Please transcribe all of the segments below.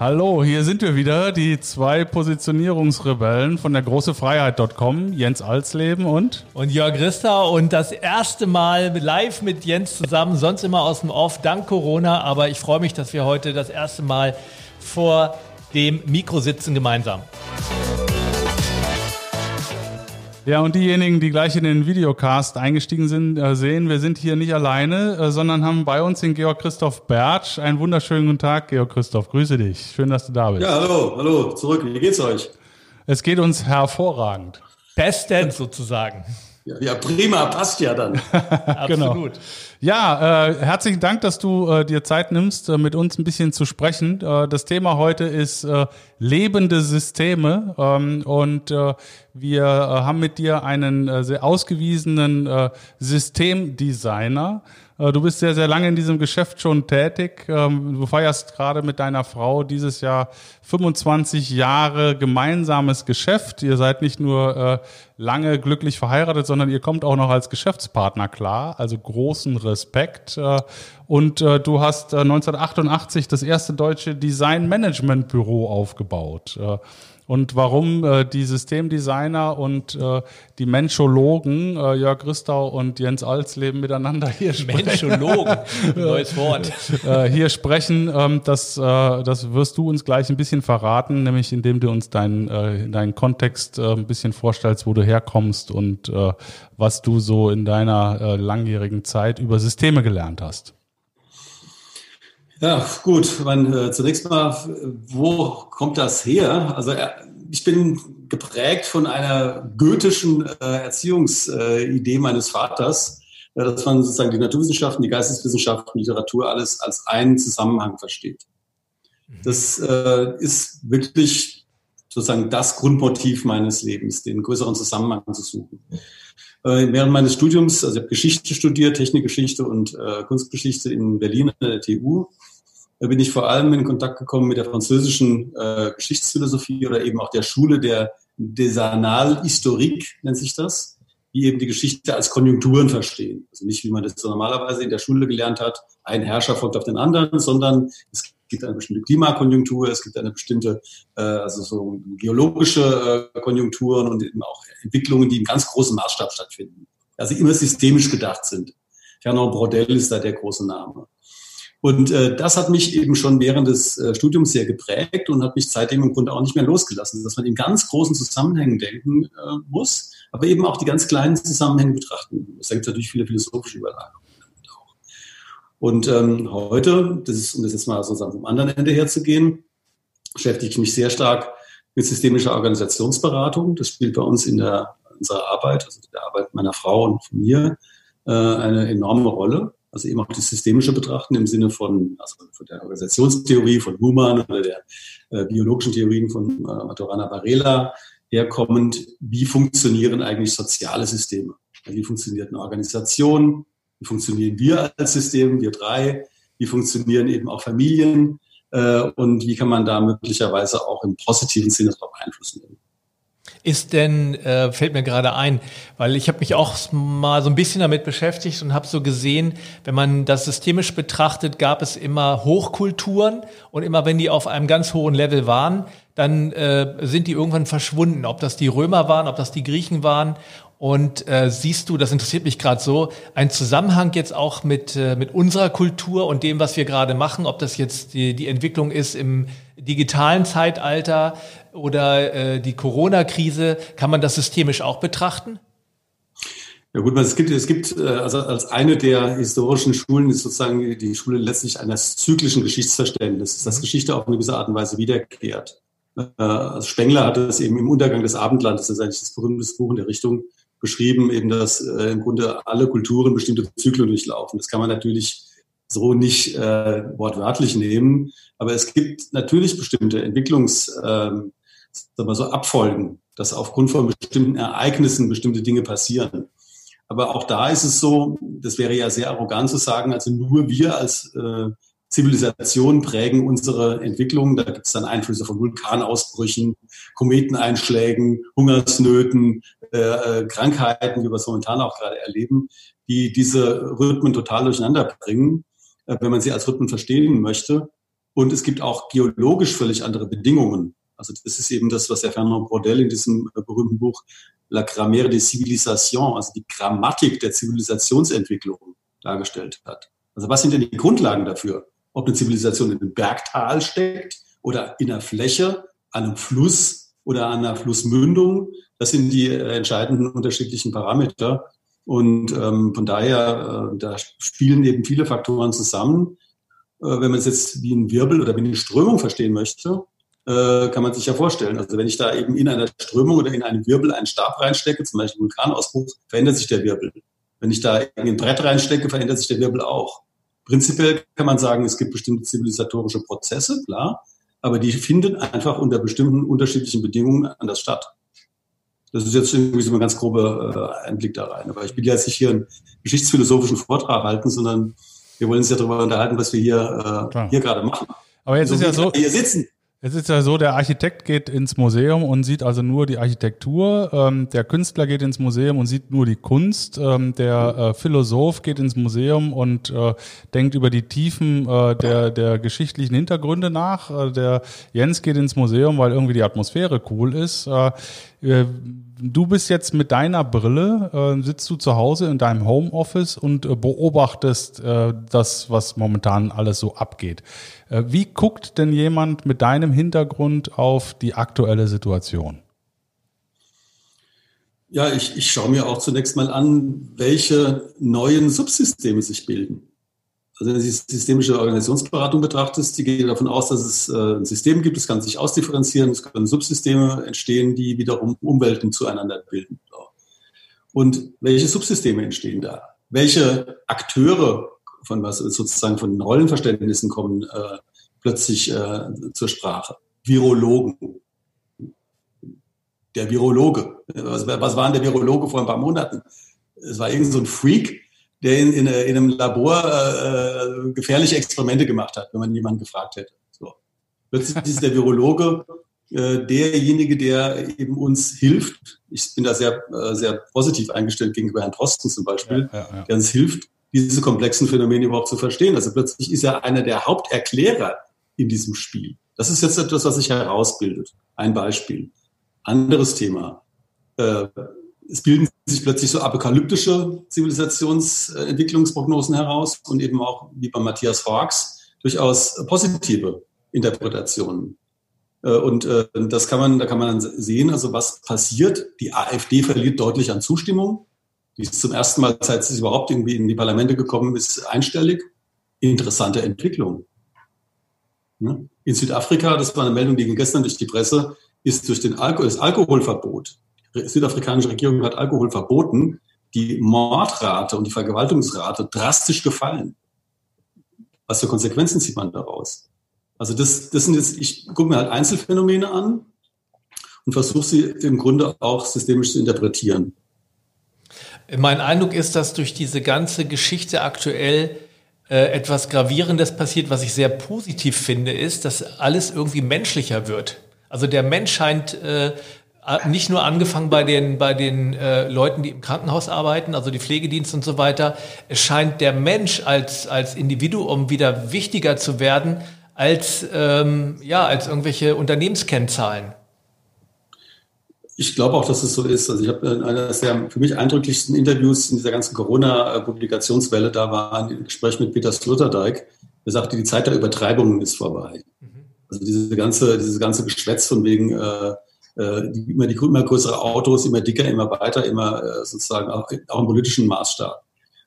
Hallo, hier sind wir wieder, die zwei Positionierungsrebellen von der großefreiheit.com, Jens Alsleben und und Jörg Christa und das erste Mal live mit Jens zusammen, sonst immer aus dem Off, dank Corona, aber ich freue mich, dass wir heute das erste Mal vor dem Mikro sitzen gemeinsam. Ja, und diejenigen, die gleich in den Videocast eingestiegen sind, äh, sehen, wir sind hier nicht alleine, äh, sondern haben bei uns den Georg Christoph Bertsch. Einen wunderschönen guten Tag, Georg Christoph. Grüße dich. Schön, dass du da bist. Ja, hallo, hallo, zurück. Wie geht's euch? Es geht uns hervorragend. Bestens sozusagen. Ja, ja, prima, passt ja dann. Genau. Absolut. Ja, äh, herzlichen Dank, dass du äh, dir Zeit nimmst, äh, mit uns ein bisschen zu sprechen. Äh, das Thema heute ist äh, lebende Systeme ähm, und äh, wir äh, haben mit dir einen äh, sehr ausgewiesenen äh, Systemdesigner. Äh, Du bist sehr, sehr lange in diesem Geschäft schon tätig. Ähm, Du feierst gerade mit deiner Frau dieses Jahr 25 Jahre gemeinsames Geschäft. Ihr seid nicht nur äh, lange glücklich verheiratet, sondern ihr kommt auch noch als Geschäftspartner klar. Also großen Respekt. Äh, Und du hast äh, 1988 das erste deutsche Design Management Büro aufgebaut. Und warum äh, die Systemdesigner und äh, die Menschologen äh, Jörg Christau und Jens Alsleben miteinander hier sprechen. Menschologen, neues Wort. äh, hier sprechen, ähm, das, äh, das wirst du uns gleich ein bisschen verraten, nämlich indem du uns deinen, äh, deinen Kontext äh, ein bisschen vorstellst, wo du herkommst und äh, was du so in deiner äh, langjährigen Zeit über Systeme gelernt hast. Ja, gut. Man, äh, zunächst mal, wo kommt das her? Also äh, ich bin geprägt von einer goethischen äh, Erziehungsidee meines Vaters, äh, dass man sozusagen die Naturwissenschaften, die Geisteswissenschaften, Literatur alles als einen Zusammenhang versteht. Das äh, ist wirklich sozusagen das Grundmotiv meines Lebens, den größeren Zusammenhang zu suchen. Äh, während meines Studiums, also ich habe Geschichte studiert, Technikgeschichte und äh, Kunstgeschichte in Berlin an der TU, bin ich vor allem in Kontakt gekommen mit der französischen äh, Geschichtsphilosophie oder eben auch der Schule der Desanal Historique, nennt sich das, die eben die Geschichte als Konjunkturen verstehen. Also nicht, wie man das so normalerweise in der Schule gelernt hat, ein Herrscher folgt auf den anderen, sondern es gibt eine bestimmte Klimakonjunktur, es gibt eine bestimmte, äh, also so geologische äh, Konjunkturen und eben auch Entwicklungen, die im ganz großen Maßstab stattfinden. Also immer systemisch gedacht sind. Fernand Brodel ist da der große Name. Und äh, das hat mich eben schon während des äh, Studiums sehr geprägt und hat mich seitdem im Grunde auch nicht mehr losgelassen, dass man in ganz großen Zusammenhängen denken äh, muss, aber eben auch die ganz kleinen Zusammenhänge betrachten muss. Da gibt es natürlich viele philosophische Überlagerungen. Auch. Und ähm, heute, das ist, um das jetzt mal sozusagen vom anderen Ende her zu gehen, beschäftige ich mich sehr stark mit systemischer Organisationsberatung. Das spielt bei uns in der unserer Arbeit, also der Arbeit meiner Frau und von mir, äh, eine enorme Rolle also eben auch das systemische Betrachten im Sinne von, also von der Organisationstheorie von Human oder der äh, biologischen Theorien von äh, Maturana Varela herkommend, wie funktionieren eigentlich soziale Systeme? Wie funktioniert eine Organisation? Wie funktionieren wir als System, wir drei? Wie funktionieren eben auch Familien? Äh, und wie kann man da möglicherweise auch im positiven Sinne darauf Einfluss nehmen? Ist denn, äh, fällt mir gerade ein, weil ich habe mich auch mal so ein bisschen damit beschäftigt und habe so gesehen, wenn man das systemisch betrachtet, gab es immer Hochkulturen und immer wenn die auf einem ganz hohen Level waren, dann äh, sind die irgendwann verschwunden. Ob das die Römer waren, ob das die Griechen waren. Und äh, siehst du, das interessiert mich gerade so, ein Zusammenhang jetzt auch mit, äh, mit unserer Kultur und dem, was wir gerade machen, ob das jetzt die, die Entwicklung ist im digitalen Zeitalter oder äh, die Corona-Krise, kann man das systemisch auch betrachten? Ja gut, es gibt, es gibt äh, also als eine der historischen Schulen ist sozusagen die Schule letztlich eines zyklischen Geschichtsverständnisses, dass Geschichte auf eine gewisse Art und Weise wiederkehrt. Also Spengler hat es eben im Untergang des Abendlandes, das ist eigentlich das berühmteste Buch in der Richtung, beschrieben, eben, dass äh, im Grunde alle Kulturen bestimmte Zyklen durchlaufen. Das kann man natürlich so nicht äh, wortwörtlich nehmen, aber es gibt natürlich bestimmte Entwicklungs, ähm, sagen wir so Abfolgen, dass aufgrund von bestimmten Ereignissen bestimmte Dinge passieren. Aber auch da ist es so, das wäre ja sehr arrogant zu sagen, also nur wir als äh, Zivilisation prägen unsere Entwicklung. Da gibt es dann Einflüsse von Vulkanausbrüchen, Kometeneinschlägen, Hungersnöten, äh, äh, Krankheiten, wie wir es momentan auch gerade erleben, die diese Rhythmen total durcheinander bringen, äh, wenn man sie als Rhythmen verstehen möchte. Und es gibt auch geologisch völlig andere Bedingungen. Also das ist eben das, was der Fernand Brodel in diesem äh, berühmten Buch La Grammaire des Civilisations, also die Grammatik der Zivilisationsentwicklung dargestellt hat. Also was sind denn die Grundlagen dafür? Ob eine Zivilisation in einem Bergtal steckt oder in einer Fläche, einem Fluss oder einer Flussmündung, das sind die äh, entscheidenden unterschiedlichen Parameter. Und ähm, von daher, äh, da spielen eben viele Faktoren zusammen. Äh, wenn man es jetzt wie ein Wirbel oder wie eine Strömung verstehen möchte, äh, kann man sich ja vorstellen. Also wenn ich da eben in einer Strömung oder in einem Wirbel einen Stab reinstecke, zum Beispiel Vulkanausbruch, verändert sich der Wirbel. Wenn ich da ein Brett reinstecke, verändert sich der Wirbel auch. Prinzipiell kann man sagen, es gibt bestimmte zivilisatorische Prozesse, klar, aber die finden einfach unter bestimmten unterschiedlichen Bedingungen anders statt. Das ist jetzt irgendwie so ein ganz grober äh, Einblick da rein. Aber ich will jetzt nicht hier einen geschichtsphilosophischen Vortrag halten, sondern wir wollen uns ja darüber unterhalten, was wir hier, äh, hier gerade machen. Aber jetzt so ist ja so. Hier sitzen. Es ist ja so, der Architekt geht ins Museum und sieht also nur die Architektur, ähm, der Künstler geht ins Museum und sieht nur die Kunst, ähm, der äh, Philosoph geht ins Museum und äh, denkt über die Tiefen äh, der, der geschichtlichen Hintergründe nach. Äh, der Jens geht ins Museum, weil irgendwie die Atmosphäre cool ist. Äh, du bist jetzt mit deiner Brille, äh, sitzt du zu Hause in deinem Homeoffice und äh, beobachtest äh, das, was momentan alles so abgeht. Äh, wie guckt denn jemand mit deinem Hintergrund auf die aktuelle Situation? Ja, ich, ich schaue mir auch zunächst mal an, welche neuen Subsysteme sich bilden. Also wenn du die systemische Organisationsberatung betrachtest, die geht davon aus, dass es äh, ein System gibt, es kann sich ausdifferenzieren, es können Subsysteme entstehen, die wiederum Umwelten zueinander bilden. Und welche Subsysteme entstehen da? Welche Akteure von was sozusagen von den Rollenverständnissen kommen äh, plötzlich äh, zur Sprache? Virologen. Der Virologe. Was, was war denn der Virologe vor ein paar Monaten? Es war irgend so Freak, der in, in, in einem Labor äh, gefährliche Experimente gemacht hat, wenn man jemanden gefragt hätte. So. Plötzlich ist der Virologe äh, derjenige, der eben uns hilft. Ich bin da sehr, äh, sehr positiv eingestellt gegenüber Herrn Drosten zum Beispiel, ja, ja, ja. der uns hilft, diese komplexen Phänomene überhaupt zu verstehen. Also plötzlich ist er einer der Haupterklärer in diesem Spiel. Das ist jetzt etwas, was sich herausbildet. Ein Beispiel. Anderes Thema. Äh, es bilden sich plötzlich so apokalyptische Zivilisationsentwicklungsprognosen heraus und eben auch, wie bei Matthias Hawks, durchaus positive Interpretationen. Äh, und äh, das kann man, da kann man dann sehen, also was passiert. Die AfD verliert deutlich an Zustimmung. Die ist zum ersten Mal, seit sie überhaupt irgendwie in die Parlamente gekommen ist, einstellig. Interessante Entwicklung. In Südafrika, das war eine Meldung, die ging gestern durch die Presse, ist durch den Alko das Alkoholverbot südafrikanische Regierung hat Alkohol verboten, die Mordrate und die Vergewaltigungsrate drastisch gefallen. Was für Konsequenzen zieht man daraus? Also das, das sind jetzt, ich gucke mir halt Einzelfänomene an und versuche sie im Grunde auch systemisch zu interpretieren. Mein Eindruck ist, dass durch diese ganze Geschichte aktuell äh, etwas Gravierendes passiert, was ich sehr positiv finde, ist, dass alles irgendwie menschlicher wird. Also der Mensch scheint äh, nicht nur angefangen bei den, bei den äh, Leuten, die im Krankenhaus arbeiten, also die Pflegedienste und so weiter. Es scheint der Mensch als, als Individuum wieder wichtiger zu werden als, ähm, ja, als irgendwelche Unternehmenskennzahlen. Ich glaube auch, dass es so ist. Also ich habe eines der für mich eindrücklichsten Interviews in dieser ganzen Corona-Publikationswelle, da war ein Gespräch mit Peter Sloterdijk, der sagte, die Zeit der Übertreibungen ist vorbei. Mhm. Also diese ganze, dieses ganze Geschwätz von wegen äh, die, immer, die, immer größere Autos, immer dicker, immer weiter, immer äh, sozusagen auch, auch im politischen Maßstab.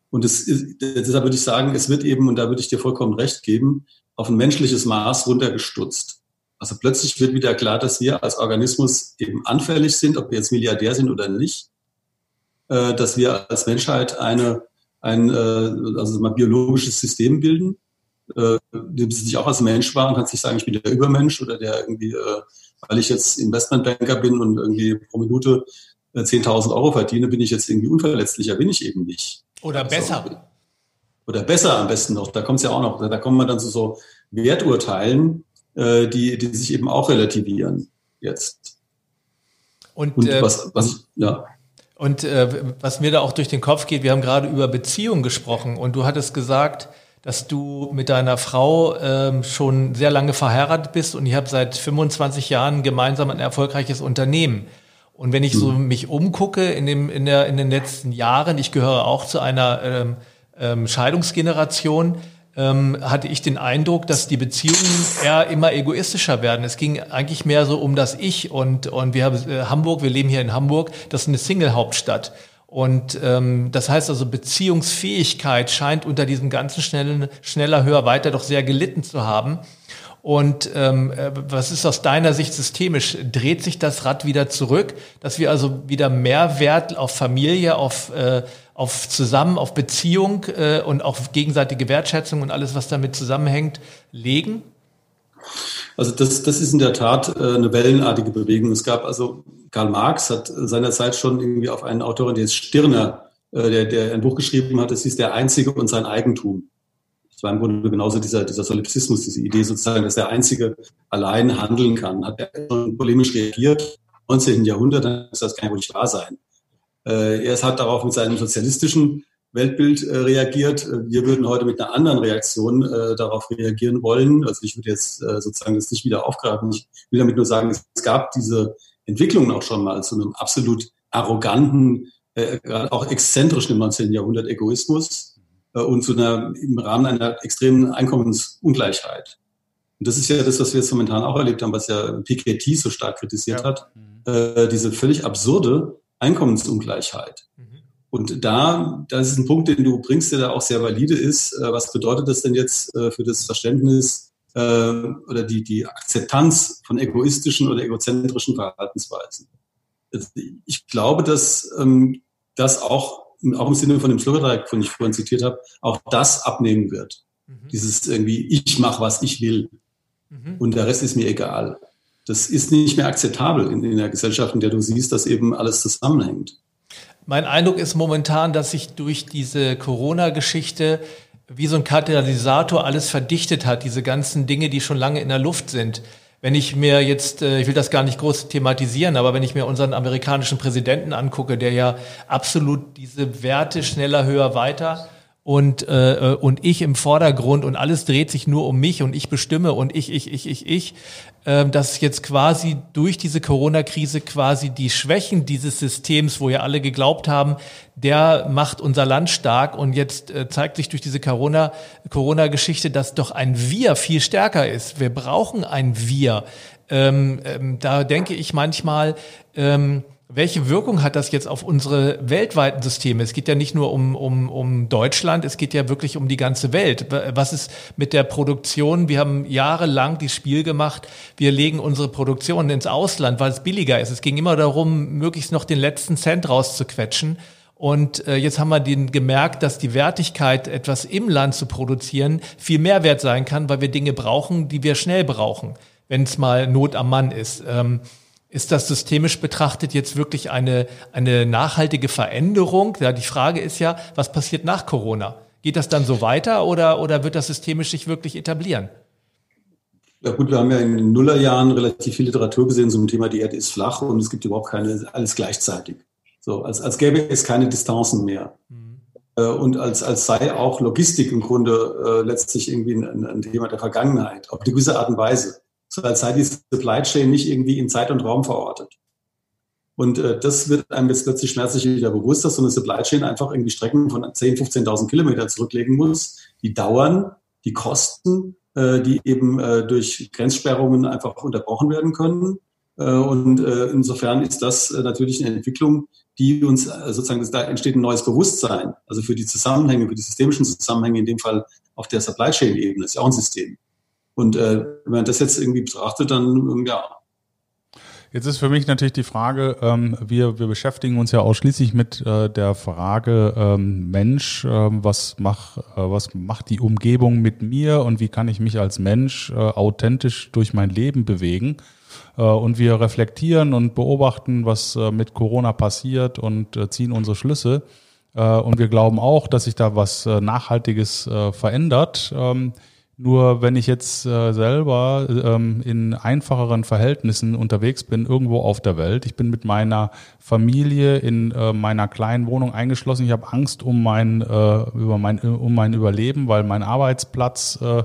Und es ist, deshalb würde ich sagen, es wird eben, und da würde ich dir vollkommen recht geben, auf ein menschliches Maß runtergestutzt. Also plötzlich wird wieder klar, dass wir als Organismus eben anfällig sind, ob wir jetzt Milliardär sind oder nicht, äh, dass wir als Menschheit eine, ein also mal biologisches System bilden, äh, dem sich auch als Mensch war und kann sich sagen, ich bin der Übermensch oder der irgendwie weil ich jetzt Investmentbanker bin und irgendwie pro Minute 10.000 äh, Euro verdiene, bin ich jetzt irgendwie unverletzlicher, bin ich eben nicht. Oder also, besser. Oder besser am besten noch. Da kommt es ja auch noch. Da kommen wir dann zu so Werturteilen, äh, die, die sich eben auch relativieren jetzt. Und, und äh, was, was ja. Und äh, was mir da auch durch den Kopf geht, wir haben gerade über Beziehungen gesprochen und du hattest gesagt, dass du mit deiner Frau ähm, schon sehr lange verheiratet bist und ihr habt seit 25 Jahren gemeinsam ein erfolgreiches Unternehmen. Und wenn ich so mhm. mich umgucke in, dem, in, der, in den letzten Jahren, ich gehöre auch zu einer ähm, ähm, Scheidungsgeneration, ähm, hatte ich den Eindruck, dass die Beziehungen eher immer egoistischer werden. Es ging eigentlich mehr so um das Ich und, und wir haben äh, Hamburg, wir leben hier in Hamburg, das ist eine Single-Hauptstadt. Und ähm, das heißt also, Beziehungsfähigkeit scheint unter diesem ganzen schnellen, schneller, höher, weiter doch sehr gelitten zu haben. Und ähm, äh, was ist aus deiner Sicht systemisch? Dreht sich das Rad wieder zurück, dass wir also wieder mehr Wert auf Familie, auf, äh, auf Zusammen, auf Beziehung äh, und auf gegenseitige Wertschätzung und alles, was damit zusammenhängt, legen? Also das, das ist in der Tat äh, eine wellenartige Bewegung. Es gab also, Karl Marx hat seinerzeit schon irgendwie auf einen Autorin, der ist Stirner, äh, der, der ein Buch geschrieben hat, es ist der Einzige und sein Eigentum. Das war im Grunde genauso dieser, dieser Solipsismus, diese Idee sozusagen, dass der Einzige allein handeln kann. Hat er schon polemisch reagiert. Im 19. Jahrhundert, dann ist das kann ja wohl nicht wahr sein. Äh, er hat darauf mit seinem sozialistischen Weltbild äh, reagiert. Wir würden heute mit einer anderen Reaktion äh, darauf reagieren wollen. Also ich würde jetzt äh, sozusagen das nicht wieder aufgreifen. Ich will damit nur sagen, es gab diese Entwicklungen auch schon mal zu einem absolut arroganten, äh, auch exzentrischen im 19. Jahrhundert Egoismus äh, und zu einer im Rahmen einer extremen Einkommensungleichheit. Und das ist ja das, was wir jetzt momentan auch erlebt haben, was ja Piketty so stark kritisiert ja. hat, äh, diese völlig absurde Einkommensungleichheit. Mhm. Und da, das ist ein Punkt, den du bringst, der da auch sehr valide ist. Äh, was bedeutet das denn jetzt äh, für das Verständnis äh, oder die, die Akzeptanz von egoistischen oder egozentrischen Verhaltensweisen? Ich glaube, dass ähm, das auch, auch im Sinne von dem Schlüssel, von ich vorhin zitiert habe, auch das abnehmen wird. Mhm. Dieses irgendwie, ich mache, was ich will. Mhm. Und der Rest ist mir egal. Das ist nicht mehr akzeptabel in, in der Gesellschaft, in der du siehst, dass eben alles zusammenhängt. Mein Eindruck ist momentan, dass sich durch diese Corona-Geschichte wie so ein Katalysator alles verdichtet hat, diese ganzen Dinge, die schon lange in der Luft sind. Wenn ich mir jetzt, äh, ich will das gar nicht groß thematisieren, aber wenn ich mir unseren amerikanischen Präsidenten angucke, der ja absolut diese Werte schneller, höher, weiter und, äh, äh, und ich im Vordergrund und alles dreht sich nur um mich und ich bestimme und ich, ich, ich, ich, ich, äh, dass jetzt quasi durch diese Corona-Krise quasi die Schwächen dieses Systems, wo ja alle geglaubt haben, der macht unser Land stark und jetzt äh, zeigt sich durch diese Corona, Corona-Geschichte, dass doch ein Wir viel stärker ist. Wir brauchen ein Wir. Ähm, ähm, da denke ich manchmal, ähm, welche Wirkung hat das jetzt auf unsere weltweiten Systeme? Es geht ja nicht nur um, um, um Deutschland, es geht ja wirklich um die ganze Welt. Was ist mit der Produktion? Wir haben jahrelang das Spiel gemacht, wir legen unsere Produktion ins Ausland, weil es billiger ist. Es ging immer darum, möglichst noch den letzten Cent rauszuquetschen. Und äh, jetzt haben wir den gemerkt, dass die Wertigkeit, etwas im Land zu produzieren, viel mehr wert sein kann, weil wir Dinge brauchen, die wir schnell brauchen, wenn es mal Not am Mann ist. Ähm, ist das systemisch betrachtet jetzt wirklich eine, eine nachhaltige Veränderung? Ja, die Frage ist ja, was passiert nach Corona? Geht das dann so weiter oder, oder wird das systemisch sich wirklich etablieren? Ja gut, wir haben ja in den Nullerjahren relativ viel Literatur gesehen zum Thema, die Erde ist flach und es gibt überhaupt keine, alles gleichzeitig. So, als, als gäbe es keine Distanzen mehr. Mhm. Äh, und als, als sei auch Logistik im Grunde äh, letztlich irgendwie ein, ein Thema der Vergangenheit, auf eine gewisse Art und Weise so als sei die Supply Chain nicht irgendwie in Zeit und Raum verortet. Und äh, das wird einem jetzt plötzlich schmerzlich wieder bewusst, dass so eine Supply Chain einfach irgendwie Strecken von 10.000, 15.000 Kilometern zurücklegen muss, die dauern, die kosten, äh, die eben äh, durch Grenzsperrungen einfach unterbrochen werden können. Äh, und äh, insofern ist das äh, natürlich eine Entwicklung, die uns äh, sozusagen, da entsteht ein neues Bewusstsein, also für die Zusammenhänge, für die systemischen Zusammenhänge, in dem Fall auf der Supply Chain Ebene, ist ja auch ein System. Und äh, wenn man das jetzt irgendwie betrachtet, dann ähm, ja. Jetzt ist für mich natürlich die Frage, ähm, wir, wir beschäftigen uns ja ausschließlich mit äh, der Frage ähm, Mensch, äh, was, mach, äh, was macht die Umgebung mit mir und wie kann ich mich als Mensch äh, authentisch durch mein Leben bewegen? Äh, und wir reflektieren und beobachten, was äh, mit Corona passiert und äh, ziehen unsere Schlüsse. Äh, und wir glauben auch, dass sich da was äh, Nachhaltiges äh, verändert. Nur wenn ich jetzt äh, selber ähm, in einfacheren Verhältnissen unterwegs bin, irgendwo auf der Welt, ich bin mit meiner Familie in äh, meiner kleinen Wohnung eingeschlossen, ich habe Angst um mein, äh, über mein, um mein Überleben, weil mein Arbeitsplatz äh,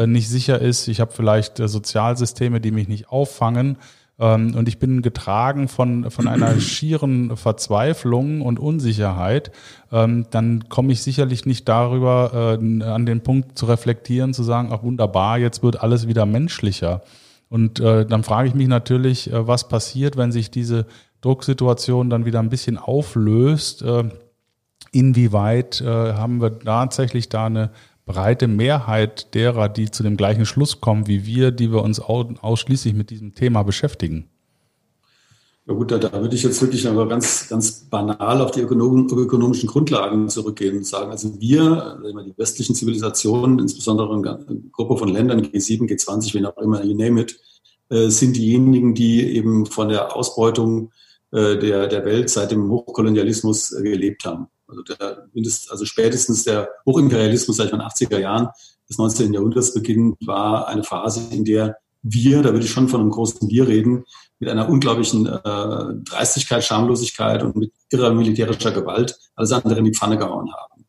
äh nicht sicher ist. Ich habe vielleicht äh, Sozialsysteme, die mich nicht auffangen. Ähm, und ich bin getragen von, von einer schieren Verzweiflung und Unsicherheit. Ähm, dann komme ich sicherlich nicht darüber, äh, an den Punkt zu reflektieren, zu sagen, ach wunderbar, jetzt wird alles wieder menschlicher. Und äh, dann frage ich mich natürlich, äh, was passiert, wenn sich diese Drucksituation dann wieder ein bisschen auflöst. inwieweit haben wir tatsächlich da eine breite Mehrheit derer, die zu dem gleichen Schluss kommen wie wir, die wir uns ausschließlich mit diesem Thema beschäftigen? Ja gut, da, da würde ich jetzt wirklich aber ganz, ganz banal auf die ökonom ökonomischen Grundlagen zurückgehen und sagen, also wir, die westlichen Zivilisationen, insbesondere eine Gruppe von Ländern, G7, G20, wen auch immer, you name it, äh, sind diejenigen, die eben von der Ausbeutung äh, der, der Welt seit dem Hochkolonialismus äh, gelebt haben. Also, der, also spätestens der Hochimperialismus seit den 80er Jahren des 19. Jahrhunderts beginnend war eine Phase, in der wir, da würde ich schon von einem großen Wir reden, mit einer unglaublichen äh, Dreistigkeit, Schamlosigkeit und mit irrer militärischer Gewalt alles andere in die Pfanne gehauen haben.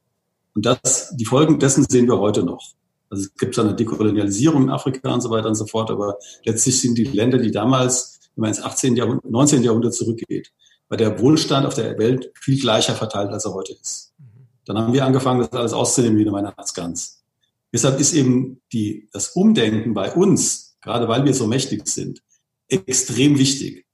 Und das, die Folgen dessen sehen wir heute noch. Also es gibt eine Dekolonialisierung in Afrika und so weiter und so fort, aber letztlich sind die Länder, die damals, wenn man ins 18. Jahrhundert, 19. Jahrhundert zurückgeht, war der Wohlstand auf der Welt viel gleicher verteilt, als er heute ist. Dann haben wir angefangen, das alles auszunehmen wie eine Weihnachtsgans. Deshalb ist eben die, das Umdenken bei uns, gerade weil wir so mächtig sind, extrem wichtig.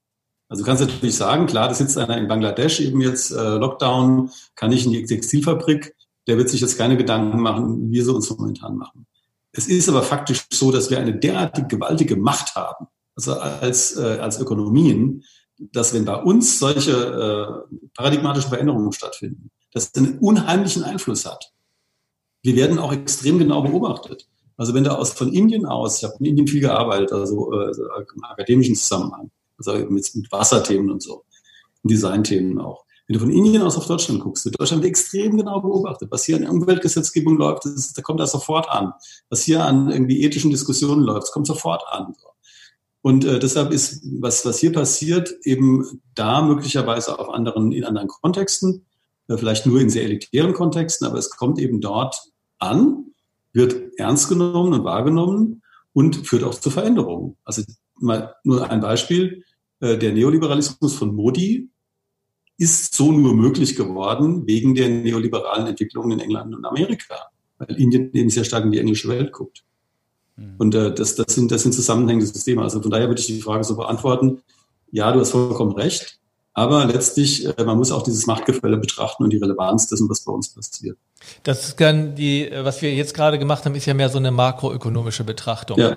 Also du kannst natürlich sagen, klar, da sitzt einer in Bangladesch eben jetzt äh, Lockdown, kann ich in die Textilfabrik, der wird sich jetzt keine Gedanken machen, wie wir sie uns momentan machen. Es ist aber faktisch so, dass wir eine derartig gewaltige Macht haben, also als, äh, als Ökonomien, dass wenn bei uns solche äh, paradigmatischen Veränderungen stattfinden, das einen unheimlichen Einfluss hat. Wir werden auch extrem genau beobachtet. Also wenn da aus von Indien aus, ich habe in Indien viel gearbeitet, also, äh, im akademischen Zusammenhang, also mit, mit Wasserthemen und so, Designthemen auch. Wenn du von Indien aus auf Deutschland guckst, wird Deutschland extrem genau beobachtet. Was hier an Umweltgesetzgebung läuft, das, da kommt das sofort an. Was hier an irgendwie ethischen Diskussionen läuft, das kommt sofort an. Und äh, deshalb ist, was, was hier passiert, eben da möglicherweise auf anderen, in anderen Kontexten, äh, vielleicht nur in sehr elitären Kontexten, aber es kommt eben dort an, wird ernst genommen und wahrgenommen und führt auch zu Veränderungen. Also mal nur ein Beispiel, äh, der Neoliberalismus von Modi ist so nur möglich geworden wegen der neoliberalen Entwicklungen in England und Amerika, weil Indien eben sehr stark in die englische Welt guckt. Mhm. Und äh, das, das, sind, das sind zusammenhängende Systeme. Also von daher würde ich die Frage so beantworten, ja, du hast vollkommen recht, aber letztlich, äh, man muss auch dieses Machtgefälle betrachten und die Relevanz dessen, was bei uns passiert. Das ist dann die, was wir jetzt gerade gemacht haben, ist ja mehr so eine makroökonomische Betrachtung. Ja.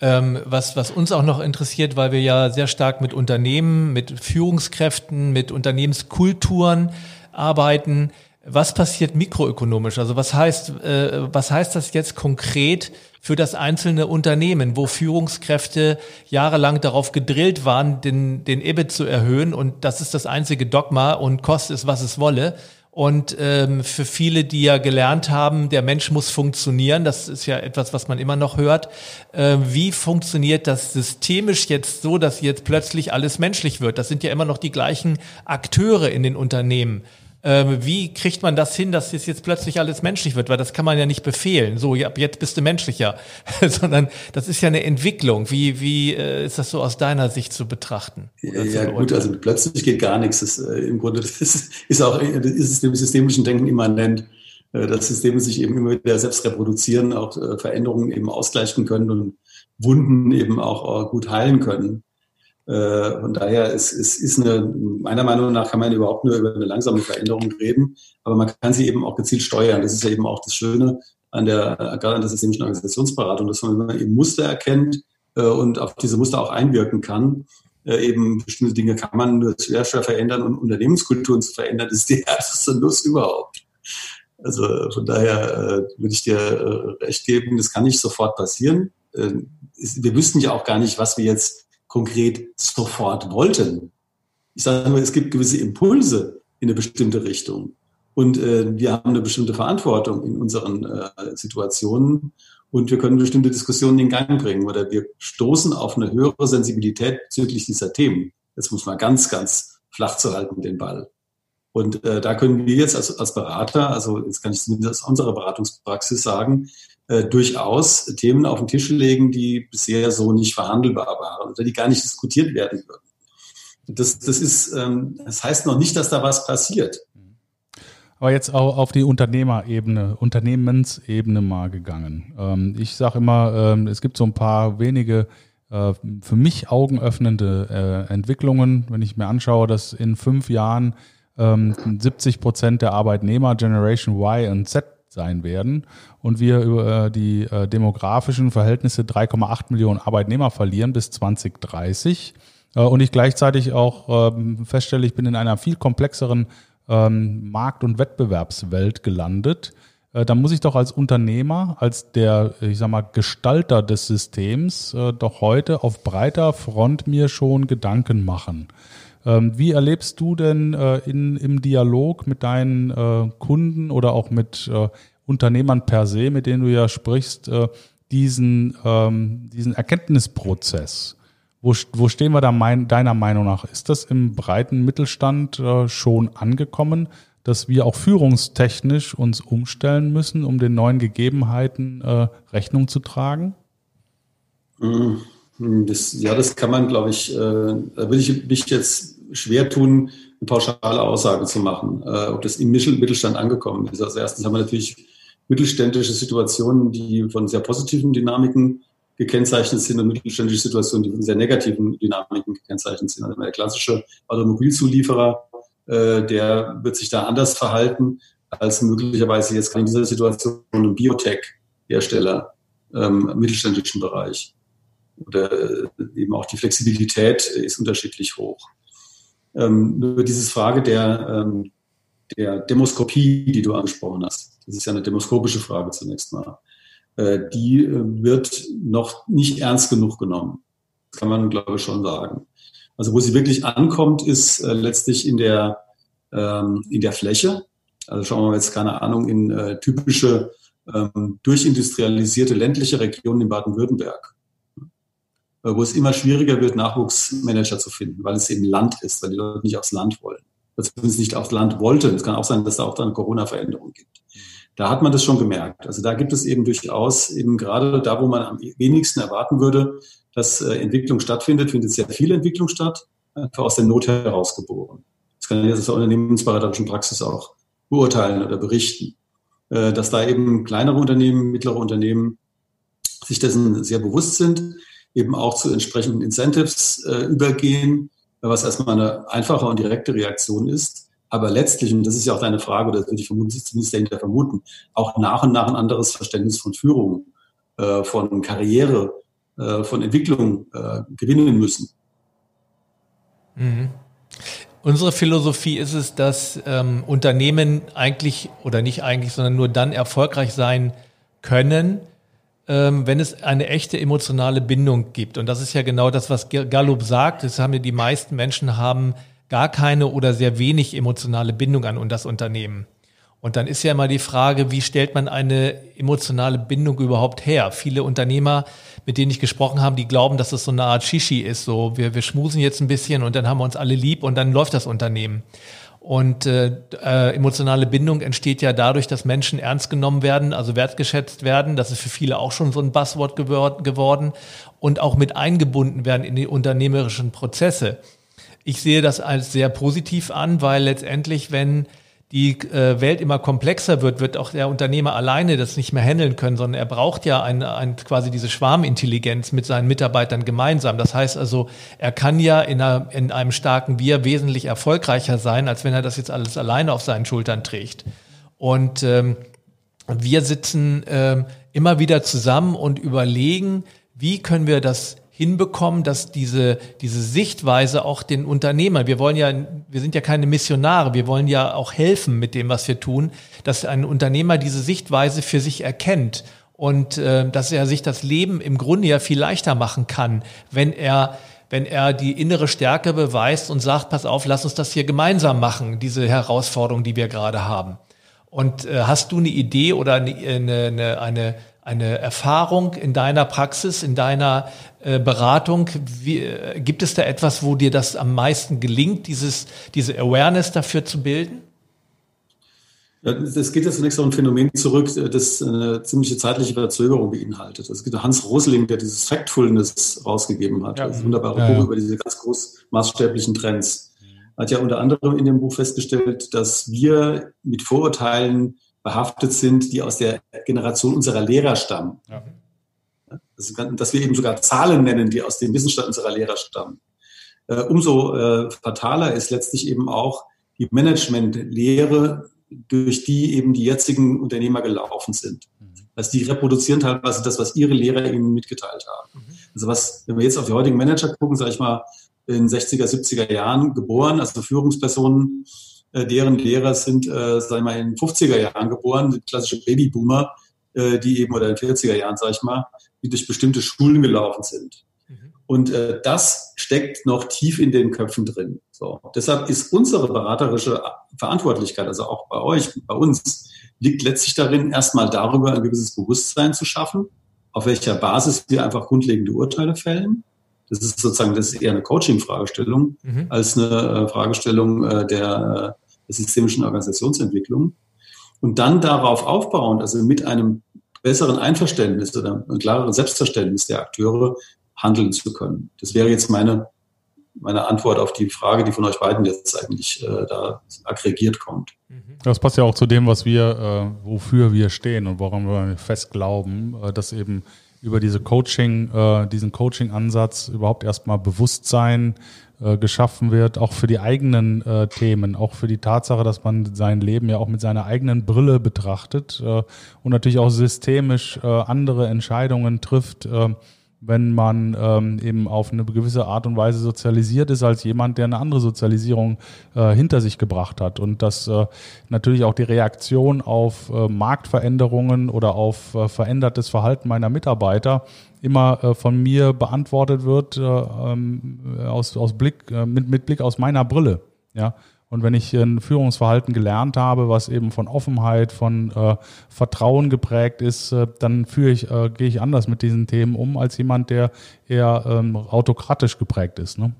Ähm, was, was uns auch noch interessiert, weil wir ja sehr stark mit Unternehmen, mit Führungskräften, mit Unternehmenskulturen arbeiten. Was passiert mikroökonomisch? Also was heißt, äh, was heißt das jetzt konkret für das einzelne Unternehmen, wo Führungskräfte jahrelang darauf gedrillt waren, den, den EBIT zu erhöhen und das ist das einzige Dogma und kostet es, was es wolle. Und ähm, für viele, die ja gelernt haben, der Mensch muss funktionieren, das ist ja etwas, was man immer noch hört. Äh, wie funktioniert das systemisch jetzt so, dass jetzt plötzlich alles menschlich wird? Das sind ja immer noch die gleichen Akteure in den Unternehmen. Ähm, wie kriegt man das hin, dass es jetzt plötzlich alles menschlich wird? Weil das kann man ja nicht befehlen. So, ab jetzt bist du menschlicher. Sondern das ist ja eine Entwicklung. Wie, wie äh, ist das so aus deiner Sicht zu betrachten? Ja, ja gut, also plötzlich geht gar nichts. Das, äh, Im Grunde das ist, ist auch das ist dem systemischen Denken immanent. Äh, dass Systeme sich eben immer wieder selbst reproduzieren, auch äh, Veränderungen eben ausgleichen können und Wunden eben auch gut heilen können. Äh, von daher ist, ist, ist eine, meiner Meinung nach kann man überhaupt nur über eine langsame Veränderung reden, aber man kann sie eben auch gezielt steuern. Das ist ja eben auch das Schöne an der, gerade an der systemischen Organisationsberatung, dass man eben Muster erkennt äh, und auf diese Muster auch einwirken kann. Äh, eben bestimmte Dinge kann man nur schwer, schwer verändern und Unternehmenskulturen zu verändern, ist die erste Lust überhaupt. Also von daher äh, würde ich dir äh, recht geben, das kann nicht sofort passieren. Äh, wir wüssten ja auch gar nicht, was wir jetzt konkret sofort wollten. Ich sage nur, es gibt gewisse Impulse in eine bestimmte Richtung. Und äh, wir haben eine bestimmte Verantwortung in unseren äh, Situationen. und wir können bestimmte Diskussionen in Gang bringen oder wir stoßen auf eine höhere Sensibilität bezüglich dieser Themen. Das muss man ganz, ganz flach zu halten, den Ball. Und äh, da können wir jetzt als, als Berater, also jetzt kann ich zumindest aus unserer Beratungspraxis sagen, äh, durchaus Themen auf den Tisch legen, die bisher so nicht verhandelbar waren oder die gar nicht diskutiert werden würden. Das, das, ist, ähm, das heißt noch nicht, dass da was passiert. Aber jetzt auch auf die Unternehmerebene, Unternehmensebene mal gegangen. Ähm, ich sage immer, ähm, es gibt so ein paar wenige äh, für mich augenöffnende äh, Entwicklungen, wenn ich mir anschaue, dass in fünf Jahren 70 ähm, Prozent der Arbeitnehmer Generation Y und Z sein werden und wir über die äh, demografischen Verhältnisse 3,8 Millionen Arbeitnehmer verlieren bis 2030 und ich gleichzeitig auch feststelle, ich bin in einer viel komplexeren ähm, Markt- und Wettbewerbswelt gelandet. Äh, da muss ich doch als Unternehmer, als der, ich sag mal, Gestalter des Systems äh, doch heute auf breiter Front mir schon Gedanken machen. Ähm, wie erlebst du denn äh, in, im Dialog mit deinen äh, Kunden oder auch mit äh, Unternehmern per se, mit denen du ja sprichst, diesen, ähm, diesen Erkenntnisprozess? Wo, wo stehen wir da mein, deiner Meinung nach? Ist das im breiten Mittelstand schon angekommen, dass wir auch führungstechnisch uns umstellen müssen, um den neuen Gegebenheiten Rechnung zu tragen? Das, ja, das kann man, glaube ich, äh, da würde ich mich jetzt schwer tun, eine pauschale Aussage zu machen, äh, ob das im Mittelstand angekommen ist. Also erstens haben wir natürlich mittelständische Situationen, die von sehr positiven Dynamiken gekennzeichnet sind und mittelständische Situationen, die von sehr negativen Dynamiken gekennzeichnet sind. Also der klassische Automobilzulieferer, äh, der wird sich da anders verhalten als möglicherweise jetzt in dieser Situation ein Biotech-Hersteller ähm, im mittelständischen Bereich. Oder äh, eben auch die Flexibilität ist unterschiedlich hoch. Ähm, nur diese Frage der, ähm, der Demoskopie, die du angesprochen hast, das ist ja eine demoskopische Frage zunächst mal. Äh, die äh, wird noch nicht ernst genug genommen. Das kann man, glaube ich, schon sagen. Also wo sie wirklich ankommt, ist äh, letztlich in der, ähm, in der Fläche. Also schauen wir jetzt, keine Ahnung, in äh, typische ähm, durchindustrialisierte ländliche Regionen in Baden-Württemberg, wo es immer schwieriger wird, Nachwuchsmanager zu finden, weil es eben Land ist, weil die Leute nicht aufs Land wollen. Zumindest nicht aufs Land wollten. Es kann auch sein, dass da auch dann Corona-Veränderungen gibt da hat man das schon gemerkt. Also da gibt es eben durchaus eben gerade da, wo man am wenigsten erwarten würde, dass äh, Entwicklung stattfindet, findet sehr viel Entwicklung statt, einfach aus der Not herausgeboren. Das kann ich jetzt aus der unternehmensberaterischen Praxis auch beurteilen oder berichten, äh, dass da eben kleinere Unternehmen, mittlere Unternehmen sich dessen sehr bewusst sind, eben auch zu entsprechenden Incentives äh, übergehen, was erstmal eine einfache und direkte Reaktion ist aber letztlich, und das ist ja auch deine Frage, oder das würde ich vermutlich zumindest dahinter vermuten, auch nach und nach ein anderes Verständnis von Führung, äh, von Karriere, äh, von Entwicklung äh, gewinnen müssen. Mhm. Unsere Philosophie ist es, dass ähm, Unternehmen eigentlich oder nicht eigentlich, sondern nur dann erfolgreich sein können, ähm, wenn es eine echte emotionale Bindung gibt. Und das ist ja genau das, was Gallup sagt. Das haben ja die meisten Menschen haben gar keine oder sehr wenig emotionale Bindung an das Unternehmen. Und dann ist ja immer die Frage, wie stellt man eine emotionale Bindung überhaupt her? Viele Unternehmer, mit denen ich gesprochen habe, die glauben, dass das so eine Art Shishi ist. So, wir, wir schmusen jetzt ein bisschen und dann haben wir uns alle lieb und dann läuft das Unternehmen. Und äh, äh, emotionale Bindung entsteht ja dadurch, dass Menschen ernst genommen werden, also wertgeschätzt werden. Das ist für viele auch schon so ein Buzzword geworden und auch mit eingebunden werden in die unternehmerischen Prozesse. Ich sehe das als sehr positiv an, weil letztendlich, wenn die äh, Welt immer komplexer wird, wird auch der Unternehmer alleine das nicht mehr handeln können, sondern er braucht ja ein, ein, quasi diese Schwarmintelligenz mit seinen Mitarbeitern gemeinsam. Das heißt also, er kann ja in, einer, in einem starken Wir wesentlich erfolgreicher sein, als wenn er das jetzt alles alleine auf seinen Schultern trägt. Und ähm, wir sitzen ähm, immer wieder zusammen und überlegen, wie können wir das hinbekommen, dass diese, diese Sichtweise auch den Unternehmern, wir wollen ja, wir sind ja keine Missionare, wir wollen ja auch helfen mit dem, was wir tun, dass ein Unternehmer diese Sichtweise für sich erkennt und äh, dass er sich das Leben im Grunde ja viel leichter machen kann, wenn er wenn er die innere Stärke beweist und sagt, pass auf, lass uns das hier gemeinsam machen, diese Herausforderung, die wir gerade haben. Und äh, hast du eine Idee oder eine, eine, eine, eine Erfahrung in deiner Praxis, in deiner äh, Beratung? Wie, äh, gibt es da etwas, wo dir das am meisten gelingt, dieses, diese Awareness dafür zu bilden? Es geht jetzt zunächst auf ein Phänomen zurück, das eine ziemliche zeitliche Verzögerung beinhaltet. Es gibt Hans Rosling, der dieses Factfulness rausgegeben hat, ja. das wunderbare ja, Buch ja. über diese ganz großmaßstäblichen Trends. Hat ja unter anderem in dem Buch festgestellt, dass wir mit Vorurteilen behaftet sind, die aus der Generation unserer Lehrer stammen. Ja. dass wir eben sogar Zahlen nennen, die aus dem Wissensstand unserer Lehrer stammen. Äh, umso äh, fataler ist letztlich eben auch die Managementlehre, durch die eben die jetzigen Unternehmer gelaufen sind. Also die reproduzieren teilweise das, was ihre Lehrer ihnen mitgeteilt haben. Mhm. Also was, wenn wir jetzt auf die heutigen Manager gucken, sage ich mal, in 60er, 70er Jahren geboren, also Führungspersonen, deren Lehrer sind, äh, sag ich mal, in 50er Jahren geboren, klassische Babyboomer, äh, die eben, oder in 40er Jahren, sag ich mal, die durch bestimmte Schulen gelaufen sind. Mhm. Und äh, das steckt noch tief in den Köpfen drin. So. Deshalb ist unsere beraterische Verantwortlichkeit, also auch bei euch, bei uns, liegt letztlich darin, erstmal darüber ein gewisses Bewusstsein zu schaffen, auf welcher Basis wir einfach grundlegende Urteile fällen. Das ist sozusagen, das ist eher eine Coaching-Fragestellung mhm. als eine äh, Fragestellung äh, der äh, der systemischen Organisationsentwicklung. Und dann darauf aufbauend, also mit einem besseren Einverständnis oder einem klareren Selbstverständnis der Akteure handeln zu können. Das wäre jetzt meine, meine Antwort auf die Frage, die von euch beiden jetzt eigentlich äh, da aggregiert kommt. Das passt ja auch zu dem, was wir, äh, wofür wir stehen und woran wir fest glauben, äh, dass eben über diese Coaching, äh, diesen Coaching-Ansatz überhaupt erstmal Bewusstsein äh, geschaffen wird, auch für die eigenen äh, Themen, auch für die Tatsache, dass man sein Leben ja auch mit seiner eigenen Brille betrachtet äh, und natürlich auch systemisch äh, andere Entscheidungen trifft, äh, wenn man ähm, eben auf eine gewisse Art und Weise sozialisiert ist als jemand, der eine andere Sozialisierung äh, hinter sich gebracht hat. Und dass äh, natürlich auch die Reaktion auf äh, Marktveränderungen oder auf äh, verändertes Verhalten meiner Mitarbeiter immer äh, von mir beantwortet wird äh, ähm, aus, aus Blick, äh, mit, mit Blick aus meiner Brille. Ja. Und wenn ich ein Führungsverhalten gelernt habe, was eben von Offenheit, von äh, Vertrauen geprägt ist, äh, dann führe ich, äh, gehe ich anders mit diesen Themen um als jemand, der eher ähm, autokratisch geprägt ist. Ne?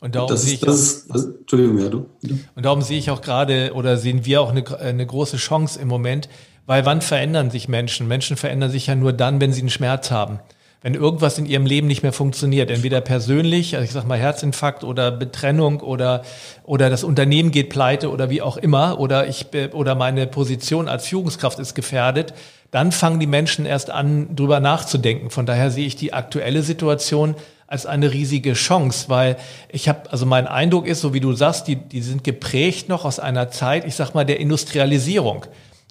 Und darum das sehe ich das, das, Entschuldigung, ja, du. Und darum sehe ich auch gerade oder sehen wir auch eine, eine große Chance im Moment, weil wann verändern sich Menschen? Menschen verändern sich ja nur dann, wenn sie einen Schmerz haben wenn irgendwas in ihrem Leben nicht mehr funktioniert, entweder persönlich, also ich sag mal Herzinfarkt oder Betrennung oder oder das Unternehmen geht pleite oder wie auch immer oder ich oder meine Position als Führungskraft ist gefährdet, dann fangen die Menschen erst an drüber nachzudenken. Von daher sehe ich die aktuelle Situation als eine riesige Chance, weil ich habe, also mein Eindruck ist, so wie du sagst, die, die sind geprägt noch aus einer Zeit, ich sag mal, der Industrialisierung.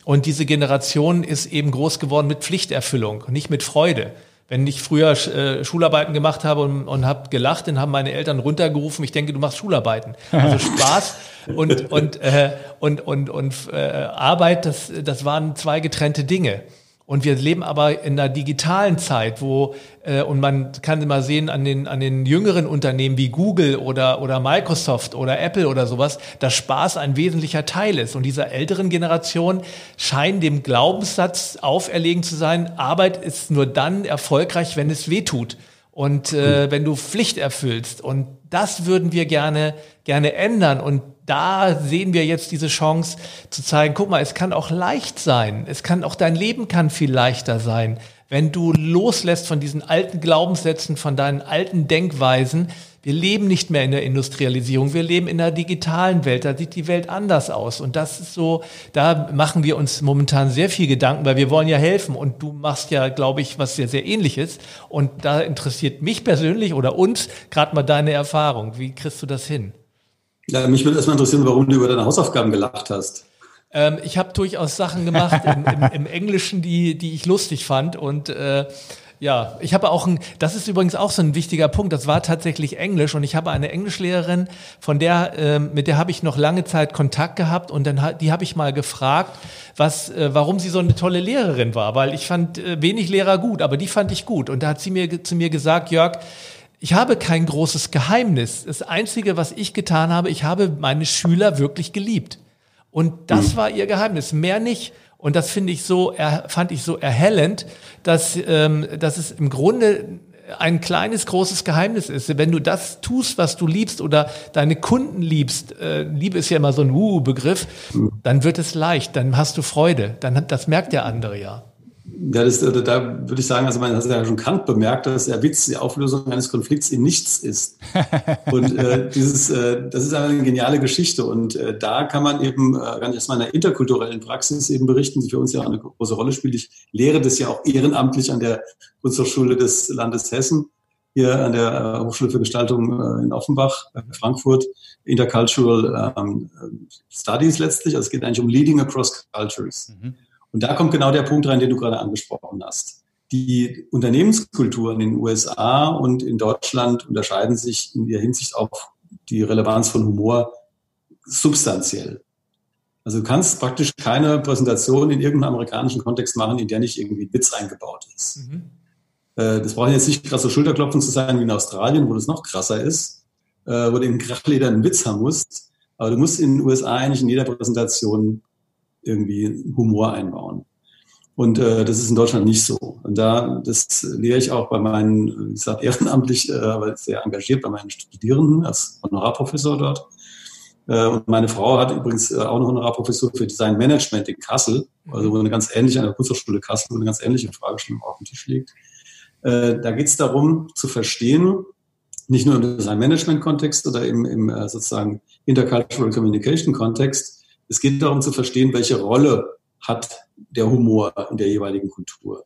Und diese Generation ist eben groß geworden mit Pflichterfüllung, nicht mit Freude. Wenn ich früher äh, Schularbeiten gemacht habe und, und habe gelacht, dann haben meine Eltern runtergerufen, ich denke, du machst Schularbeiten. Also Spaß und, und, äh, und, und, und äh, Arbeit, das, das waren zwei getrennte Dinge. Und wir leben aber in einer digitalen Zeit, wo äh, und man kann immer sehen an den an den jüngeren Unternehmen wie Google oder oder Microsoft oder Apple oder sowas, dass Spaß ein wesentlicher Teil ist. Und dieser älteren Generation scheint dem Glaubenssatz auferlegen zu sein: Arbeit ist nur dann erfolgreich, wenn es weh tut und äh, hm. wenn du Pflicht erfüllst. Und das würden wir gerne gerne ändern und da sehen wir jetzt diese Chance zu zeigen, guck mal, es kann auch leicht sein. Es kann auch dein Leben kann viel leichter sein, wenn du loslässt von diesen alten Glaubenssätzen, von deinen alten Denkweisen. Wir leben nicht mehr in der Industrialisierung, wir leben in der digitalen Welt, da sieht die Welt anders aus. Und das ist so, da machen wir uns momentan sehr viel Gedanken, weil wir wollen ja helfen. Und du machst ja, glaube ich, was sehr, sehr ähnliches. Und da interessiert mich persönlich oder uns gerade mal deine Erfahrung. Wie kriegst du das hin? Ja, mich würde erstmal interessieren, warum du über deine Hausaufgaben gelacht hast. Ähm, ich habe durchaus Sachen gemacht im, im, im, Englischen, die, die ich lustig fand. Und äh, ja, ich habe auch ein, das ist übrigens auch so ein wichtiger Punkt, das war tatsächlich Englisch und ich habe eine Englischlehrerin, von der, äh, mit der habe ich noch lange Zeit Kontakt gehabt und dann die habe ich mal gefragt, was, äh, warum sie so eine tolle Lehrerin war, weil ich fand äh, wenig Lehrer gut, aber die fand ich gut. Und da hat sie mir zu mir gesagt, Jörg, ich habe kein großes Geheimnis. Das Einzige, was ich getan habe, ich habe meine Schüler wirklich geliebt. Und das mhm. war ihr Geheimnis, mehr nicht. Und das finde ich so, fand ich so erhellend, dass, ähm, dass es im Grunde ein kleines, großes Geheimnis ist. Wenn du das tust, was du liebst oder deine Kunden liebst, äh, Liebe ist ja immer so ein Wuhu-Begriff, dann wird es leicht, dann hast du Freude, dann das merkt der andere ja. Ja, das, äh, da würde ich sagen, also man hat ja schon Kant bemerkt, dass der Witz die Auflösung eines Konflikts in nichts ist. Und äh, dieses, äh, das ist eine geniale Geschichte. Und äh, da kann man eben äh, ganz aus meiner interkulturellen Praxis eben berichten, die für uns ja eine große Rolle spielt. Ich lehre das ja auch ehrenamtlich an der Kunsthochschule des Landes Hessen, hier an der äh, Hochschule für Gestaltung äh, in Offenbach, äh, Frankfurt, Intercultural ähm, Studies letztlich. Also es geht eigentlich um Leading Across Cultures. Mhm. Und da kommt genau der Punkt rein, den du gerade angesprochen hast. Die Unternehmenskulturen in den USA und in Deutschland unterscheiden sich in der Hinsicht auf die Relevanz von Humor substanziell. Also du kannst praktisch keine Präsentation in irgendeinem amerikanischen Kontext machen, in der nicht irgendwie ein Witz eingebaut ist. Mhm. Äh, das braucht jetzt nicht krass so Schulterklopfen zu sein wie in Australien, wo das noch krasser ist, äh, wo du in Krachleder einen Witz haben musst. Aber du musst in den USA eigentlich in jeder Präsentation irgendwie Humor einbauen. Und äh, das ist in Deutschland nicht so. Und da, das lehre ich auch bei meinen, wie gesagt, ehrenamtlich, äh, aber sehr engagiert bei meinen Studierenden als Honorarprofessor dort. Äh, und meine Frau hat übrigens äh, auch eine Honorarprofessur für Design Management in Kassel, also wo eine ganz ähnliche, an der Kunsthochschule Kassel, wo eine ganz ähnliche Fragestellung auf dem Tisch liegt. Äh, da geht es darum, zu verstehen, nicht nur im Design Management Kontext oder im, im äh, sozusagen Intercultural Communication Kontext, es geht darum zu verstehen, welche Rolle hat der Humor in der jeweiligen Kultur.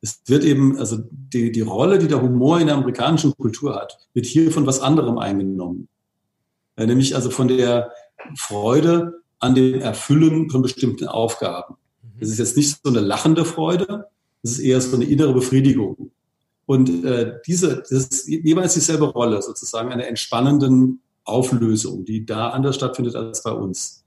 Es wird eben, also die, die Rolle, die der Humor in der amerikanischen Kultur hat, wird hier von was anderem eingenommen. Äh, nämlich also von der Freude an dem Erfüllen von bestimmten Aufgaben. Das ist jetzt nicht so eine lachende Freude, das ist eher so eine innere Befriedigung. Und äh, diese, das ist jeweils dieselbe Rolle, sozusagen einer entspannenden Auflösung, die da anders stattfindet als bei uns.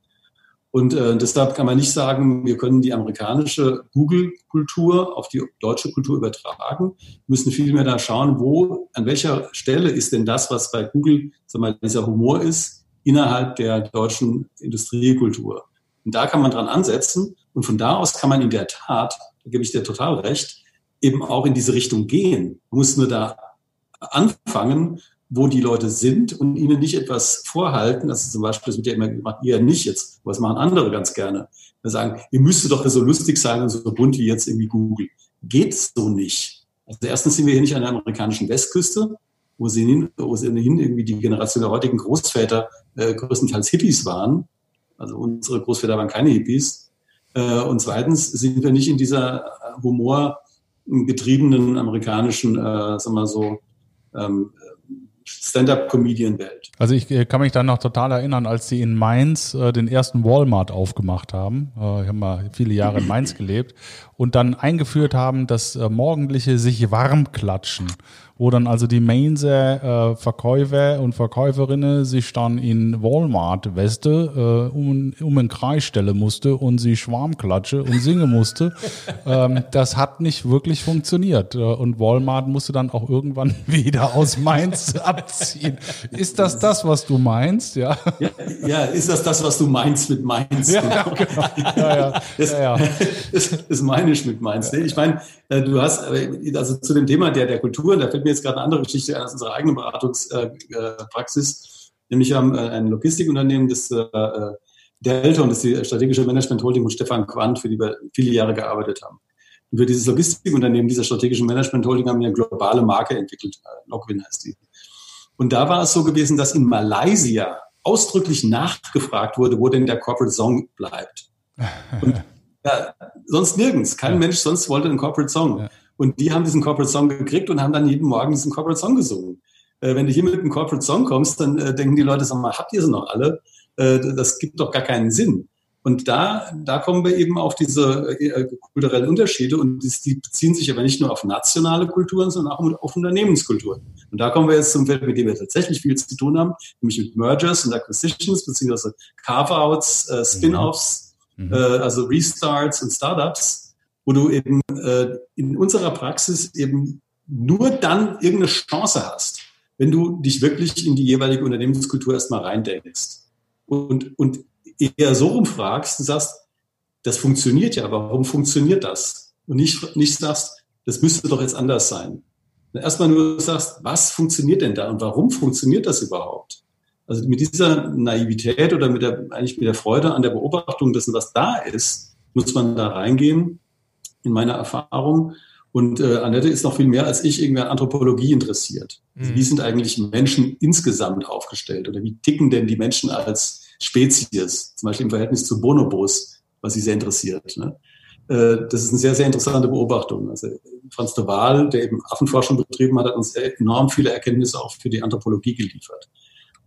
Und äh, deshalb kann man nicht sagen, wir können die amerikanische Google-Kultur auf die deutsche Kultur übertragen. Wir müssen vielmehr da schauen, wo, an welcher Stelle ist denn das, was bei Google sag mal, dieser Humor ist, innerhalb der deutschen Industriekultur. Und da kann man dran ansetzen. Und von da aus kann man in der Tat, da gebe ich dir total recht, eben auch in diese Richtung gehen. Man muss nur da anfangen wo die Leute sind und ihnen nicht etwas vorhalten. Ist zum Beispiel, das wird ja immer gemacht, ihr nicht jetzt, was machen andere ganz gerne. Wir sagen, ihr müsstet doch so lustig sein und so bunt wie jetzt irgendwie Google. Geht so nicht. Also erstens sind wir hier nicht an der amerikanischen Westküste, wo sie hin, wo sie hin irgendwie die Generation der heutigen Großväter äh, größtenteils Hippies waren. Also unsere Großväter waren keine Hippies. Äh, und zweitens sind wir nicht in dieser äh, humorgetriebenen amerikanischen, äh, sagen wir so, ähm, Stand-up-Comedian-Welt. Also ich äh, kann mich dann noch total erinnern, als sie in Mainz äh, den ersten Walmart aufgemacht haben. Äh, ich habe mal viele Jahre in Mainz gelebt und dann eingeführt haben, das äh, morgendliche sich warm klatschen wo dann also die Mainzer äh, Verkäufer und Verkäuferinnen sich dann in Walmart-Weste äh, um, um den Kreis stellen musste und sie Schwarmklatsche und singen musste. ähm, das hat nicht wirklich funktioniert. Äh, und Walmart musste dann auch irgendwann wieder aus Mainz abziehen. Ist das das, was du meinst? Ja, ja, ja ist das das, was du meinst mit Mainz? Ja, genau. Ja, ja. Das, ja, ja. Das, das meine ich mit Mainz. Ich meine, äh, du hast, äh, also zu dem Thema der, der Kulturen, da fällt mir jetzt gerade eine andere Geschichte aus unserer eigenen Beratungspraxis. Nämlich wir haben äh, ein Logistikunternehmen, das Delta und das ist die strategische Management Holding und Stefan Quandt, für die wir viele Jahre gearbeitet haben. Und für dieses Logistikunternehmen, dieser strategischen Management Holding, haben wir eine globale Marke entwickelt. Logwin heißt die. Und da war es so gewesen, dass in Malaysia ausdrücklich nachgefragt wurde, wo denn der Corporate Song bleibt. Und ja, sonst nirgends. Kein ja. Mensch sonst wollte einen Corporate Song. Ja. Und die haben diesen Corporate Song gekriegt und haben dann jeden Morgen diesen Corporate Song gesungen. Äh, wenn du hier mit einem Corporate Song kommst, dann äh, denken die Leute, sag mal, habt ihr sie noch alle? Äh, das gibt doch gar keinen Sinn. Und da, da kommen wir eben auf diese äh, kulturellen Unterschiede und die, die, beziehen sich aber nicht nur auf nationale Kulturen, sondern auch auf Unternehmenskulturen. Und da kommen wir jetzt zum Feld, mit dem wir tatsächlich viel zu tun haben, nämlich mit Mergers und Acquisitions, beziehungsweise Carve-outs, äh, Spin-offs, mhm. äh, also Restarts und Startups, wo du eben äh, in unserer Praxis eben nur dann irgendeine Chance hast, wenn du dich wirklich in die jeweilige Unternehmenskultur erstmal reindenkst und, und eher so rumfragst und sagst, das funktioniert ja, warum funktioniert das? Und nicht, nicht sagst, das müsste doch jetzt anders sein. Erstmal nur sagst, was funktioniert denn da und warum funktioniert das überhaupt? Also mit dieser Naivität oder mit der, eigentlich mit der Freude an der Beobachtung dessen, was da ist, muss man da reingehen, in meiner Erfahrung. Und äh, Annette ist noch viel mehr als ich irgendwie an Anthropologie interessiert. Also, wie mhm. sind eigentlich Menschen insgesamt aufgestellt oder wie ticken denn die Menschen als Spezies, zum Beispiel im Verhältnis zu Bonobos, was sie sehr interessiert. Ne? Äh, das ist eine sehr, sehr interessante Beobachtung. Also Franz de Waal, der eben Affenforschung betrieben hat, hat uns enorm viele Erkenntnisse auch für die Anthropologie geliefert.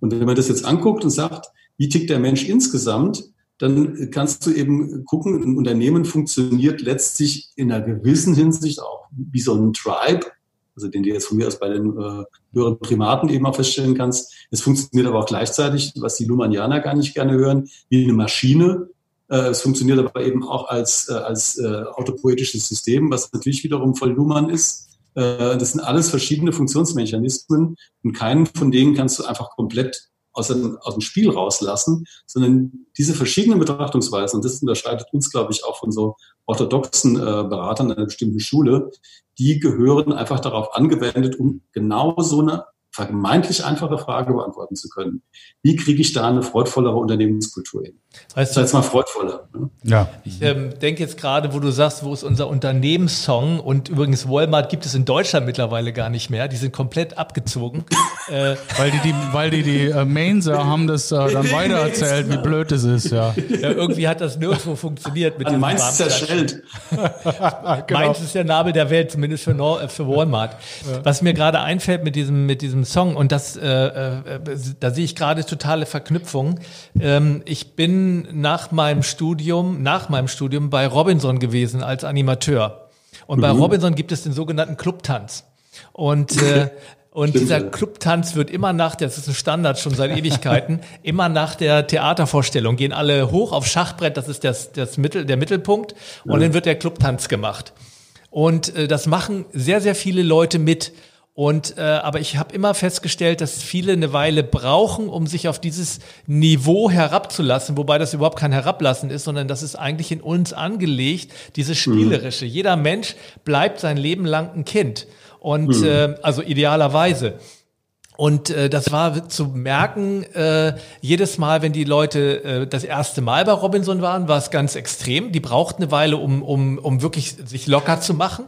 Und wenn man das jetzt anguckt und sagt, wie tickt der Mensch insgesamt, dann kannst du eben gucken, ein Unternehmen funktioniert letztlich in einer gewissen Hinsicht auch wie so ein Tribe, also den du jetzt von mir aus bei den äh, höheren Primaten eben auch feststellen kannst. Es funktioniert aber auch gleichzeitig, was die Lumanianer gar nicht gerne hören, wie eine Maschine. Äh, es funktioniert aber eben auch als, äh, als äh, autopoetisches System, was natürlich wiederum voll Luhmann ist. Äh, das sind alles verschiedene Funktionsmechanismen und keinen von denen kannst du einfach komplett aus dem, aus dem Spiel rauslassen, sondern diese verschiedenen Betrachtungsweisen, und das unterscheidet uns, glaube ich, auch von so orthodoxen äh, Beratern einer bestimmten Schule, die gehören einfach darauf angewendet, um genau so eine vermeintlich einfache Frage beantworten zu können. Wie kriege ich da eine freudvollere Unternehmenskultur hin? Weißt du, jetzt mal freudvoller. Ne? Ja. Ich ähm, denke jetzt gerade, wo du sagst, wo ist unser Unternehmenssong? Und übrigens, Walmart gibt es in Deutschland mittlerweile gar nicht mehr. Die sind komplett abgezogen. äh, weil die, die, weil die, die äh, Mainzer haben das äh, dann weitererzählt, wie blöd es ist. Ja. ja. irgendwie hat das nirgendwo funktioniert. Mit An Mainz ist zerschellt. genau. Mainz ist der Nabel der Welt, zumindest für, Nor äh, für Walmart. Ja. Was mir gerade einfällt mit diesem, mit diesem Song, und das, äh, äh, da sehe ich gerade totale Verknüpfung. Ähm, ich bin nach meinem Studium, nach meinem Studium bei Robinson gewesen als Animateur. Und mhm. bei Robinson gibt es den sogenannten Clubtanz. Und äh, und Stimmt, dieser Clubtanz wird immer nach, das ist ein Standard schon seit Ewigkeiten, immer nach der Theatervorstellung gehen alle hoch auf Schachbrett, das ist das, das Mittel, der Mittelpunkt, und ja. dann wird der Clubtanz gemacht. Und äh, das machen sehr, sehr viele Leute mit. Und äh, aber ich habe immer festgestellt, dass viele eine Weile brauchen, um sich auf dieses Niveau herabzulassen, wobei das überhaupt kein Herablassen ist, sondern das ist eigentlich in uns angelegt, dieses Spielerische. Mhm. Jeder Mensch bleibt sein Leben lang ein Kind. Und mhm. äh, also idealerweise. Und äh, das war zu merken, äh, jedes Mal, wenn die Leute äh, das erste Mal bei Robinson waren, war es ganz extrem. Die brauchten eine Weile, um, um, um wirklich sich locker zu machen.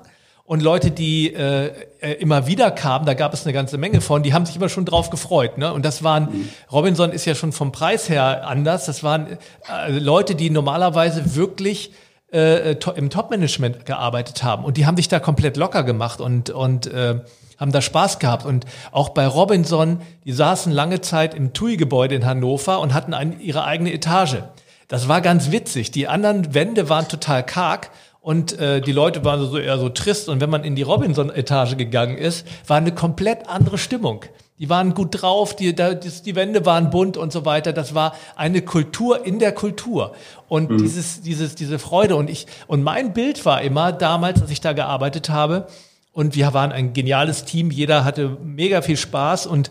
Und Leute, die äh, äh, immer wieder kamen, da gab es eine ganze Menge von, die haben sich immer schon drauf gefreut. Ne? Und das waren. Robinson ist ja schon vom Preis her anders. Das waren äh, Leute, die normalerweise wirklich äh, to im Top-Management gearbeitet haben. Und die haben sich da komplett locker gemacht und, und äh, haben da Spaß gehabt. Und auch bei Robinson, die saßen lange Zeit im TUI-Gebäude in Hannover und hatten ein, ihre eigene Etage. Das war ganz witzig. Die anderen Wände waren total karg und äh, die Leute waren so eher so trist. Und wenn man in die Robinson-Etage gegangen ist, war eine komplett andere Stimmung. Die waren gut drauf, die, die, Wände waren bunt und so weiter. Das war eine Kultur in der Kultur. Und mhm. dieses, dieses, diese Freude. Und ich, und mein Bild war immer damals, als ich da gearbeitet habe, und wir waren ein geniales Team, jeder hatte mega viel Spaß und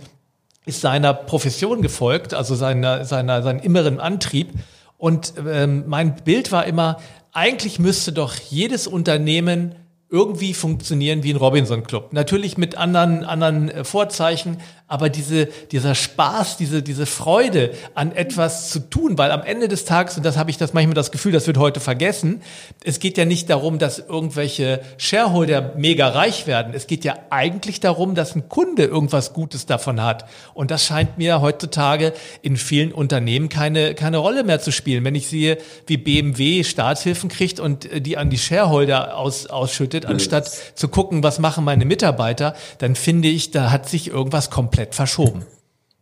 ist seiner Profession gefolgt, also seiner, seiner, seinen inneren Antrieb. Und ähm, mein Bild war immer, eigentlich müsste doch jedes Unternehmen irgendwie funktionieren wie ein Robinson Club. Natürlich mit anderen, anderen äh, Vorzeichen, aber diese, dieser Spaß, diese, diese Freude an etwas zu tun, weil am Ende des Tages, und das habe ich das manchmal das Gefühl, das wird heute vergessen, es geht ja nicht darum, dass irgendwelche Shareholder mega reich werden. Es geht ja eigentlich darum, dass ein Kunde irgendwas Gutes davon hat. Und das scheint mir heutzutage in vielen Unternehmen keine, keine Rolle mehr zu spielen. Wenn ich sehe, wie BMW Staatshilfen kriegt und die an die Shareholder aus, ausschüttet, anstatt zu gucken, was machen meine Mitarbeiter, dann finde ich, da hat sich irgendwas komplett komplett verschoben.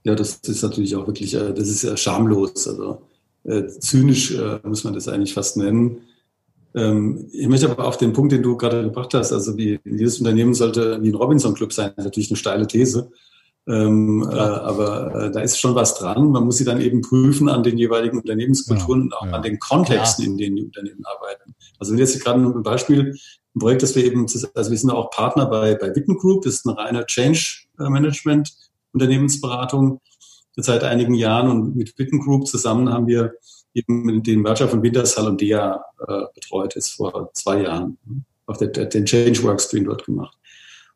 Ja, das ist natürlich auch wirklich, äh, das ist schamlos. Also äh, zynisch äh, muss man das eigentlich fast nennen. Ähm, ich möchte aber auf den Punkt, den du gerade gebracht hast, also wie jedes Unternehmen sollte wie ein Robinson Club sein, natürlich eine steile These. Ähm, äh, aber äh, da ist schon was dran. Man muss sie dann eben prüfen an den jeweiligen Unternehmenskulturen ja, und auch ja. an den Kontexten, ja. in denen die Unternehmen arbeiten. Also wenn jetzt gerade ein Beispiel, ein Projekt, das wir eben, also wir sind auch Partner bei, bei Witten Group, das ist ein reiner Change Management Unternehmensberatung seit einigen Jahren und mit Witten Group zusammen haben wir eben den Merger von Wintershall und DEA äh, betreut, ist vor zwei Jahren. Auf der, den Change Workstream dort gemacht.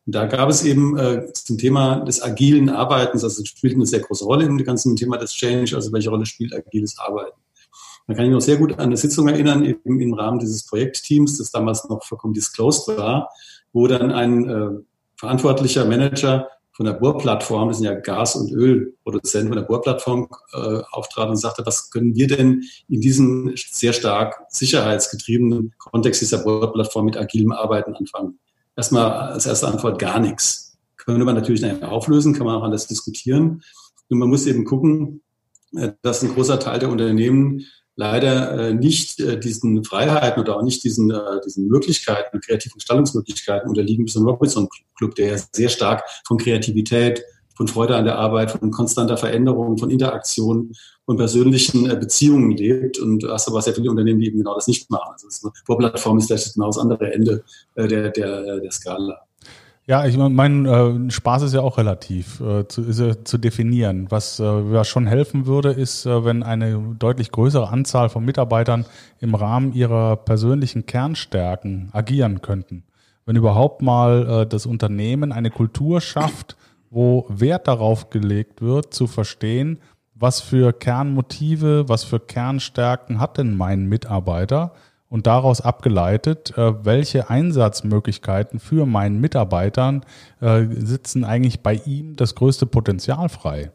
Und da gab es eben äh, zum Thema des agilen Arbeitens, also spielt eine sehr große Rolle im ganzen Thema des Change, also welche Rolle spielt agiles Arbeiten. Da kann ich noch sehr gut an eine Sitzung erinnern, eben im Rahmen dieses Projektteams, das damals noch vollkommen disclosed war, wo dann ein äh, verantwortlicher Manager von der Bohrplattform, das sind ja Gas- und Ölproduzenten von der Bohrplattform, äh, auftrat und sagte, was können wir denn in diesem sehr stark sicherheitsgetriebenen Kontext dieser Bohrplattform mit agilem Arbeiten anfangen? erstmal als erste Antwort gar nichts. Könnte man natürlich auflösen, kann man auch alles diskutieren. Und man muss eben gucken, äh, dass ein großer Teil der Unternehmen leider äh, nicht äh, diesen Freiheiten oder auch nicht diesen, diesen Möglichkeiten, kreativen Gestaltungsmöglichkeiten unterliegen, so ein Robinson Club, der ja sehr stark von Kreativität, von Freude an der Arbeit, von konstanter Veränderung, von Interaktion und persönlichen Beziehungen lebt. Und hast aber sehr viele Unternehmen, die eben genau das nicht machen. Also Vorplattform ist vielleicht genau das andere Ende der, der, der Skala. Ja, ich meine, mein äh, Spaß ist ja auch relativ äh, zu, ist, äh, zu definieren. Was äh, schon helfen würde, ist, äh, wenn eine deutlich größere Anzahl von Mitarbeitern im Rahmen ihrer persönlichen Kernstärken agieren könnten. Wenn überhaupt mal äh, das Unternehmen eine Kultur schafft, wo Wert darauf gelegt wird, zu verstehen, was für Kernmotive, was für Kernstärken hat denn mein Mitarbeiter und daraus abgeleitet, äh, welche Einsatzmöglichkeiten für meinen Mitarbeitern äh, sitzen eigentlich bei ihm das größte Potenzial frei.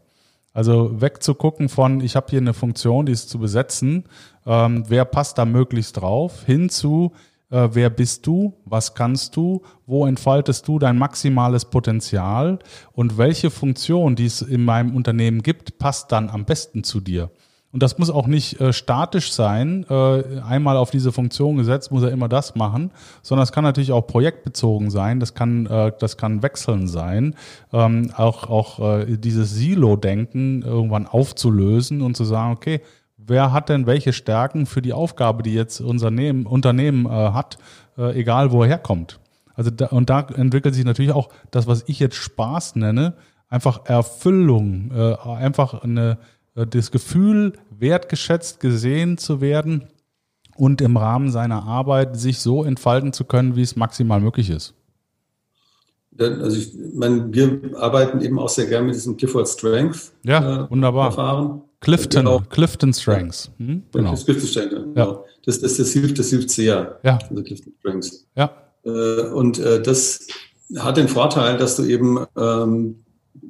Also wegzugucken von, ich habe hier eine Funktion, die ist zu besetzen, ähm, wer passt da möglichst drauf, hin zu, äh, wer bist du, was kannst du, wo entfaltest du dein maximales Potenzial und welche Funktion, die es in meinem Unternehmen gibt, passt dann am besten zu dir. Und das muss auch nicht äh, statisch sein, äh, einmal auf diese Funktion gesetzt, muss er immer das machen, sondern es kann natürlich auch projektbezogen sein, das kann, äh, das kann wechseln sein, ähm, auch, auch äh, dieses Silo-Denken irgendwann aufzulösen und zu sagen, okay, wer hat denn welche Stärken für die Aufgabe, die jetzt unser Unternehmen, Unternehmen äh, hat, äh, egal wo er herkommt. Also da, und da entwickelt sich natürlich auch das, was ich jetzt Spaß nenne, einfach Erfüllung, einfach eine, das Gefühl, wertgeschätzt gesehen zu werden und im Rahmen seiner Arbeit sich so entfalten zu können, wie es maximal möglich ist. Also ich meine, wir arbeiten eben auch sehr gerne mit diesem Clifford Strength ja, äh, wunderbar. Verfahren. Clifton, genau. Clifton Strengths. Hm? Genau. Das Clifton Strengths, genau. Ja. Das, das, das, hilft, das hilft sehr. Ja. Also Clifton Strengths. Ja. Äh, und äh, das hat den Vorteil, dass du eben ähm,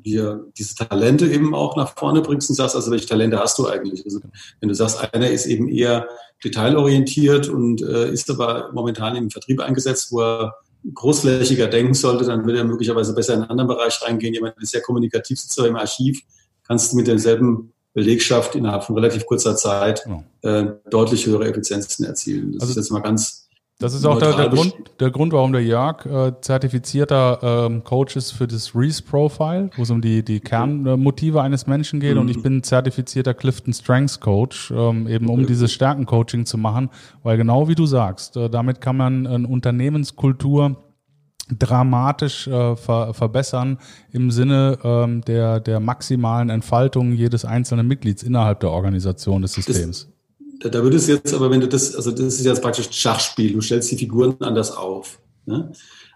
dir diese Talente eben auch nach vorne bringst und sagst, also welche Talente hast du eigentlich? Also wenn du sagst, einer ist eben eher detailorientiert und äh, ist aber momentan im Vertrieb eingesetzt, wo er großflächiger denken sollte, dann würde er möglicherweise besser in einen anderen Bereich reingehen. Jemand ist sehr kommunikativ, sitzt im Archiv, kannst du mit derselben Belegschaft innerhalb von relativ kurzer Zeit äh, deutlich höhere Effizienzen erzielen. Das also, ist jetzt mal ganz das ist auch der, der, Grund, der Grund, warum der Jörg äh, zertifizierter ähm, Coach ist für das Reese Profile, wo es um die, die Kernmotive eines Menschen geht. Mhm. Und ich bin zertifizierter Clifton Strengths Coach, ähm, eben um dieses Stärkencoaching zu machen. Weil genau wie du sagst, äh, damit kann man eine Unternehmenskultur dramatisch äh, ver verbessern im Sinne ähm, der, der maximalen Entfaltung jedes einzelnen Mitglieds innerhalb der Organisation des Systems. Das, da würde es jetzt aber, wenn du das, also das ist jetzt praktisch Schachspiel, du stellst die Figuren anders auf. Ne?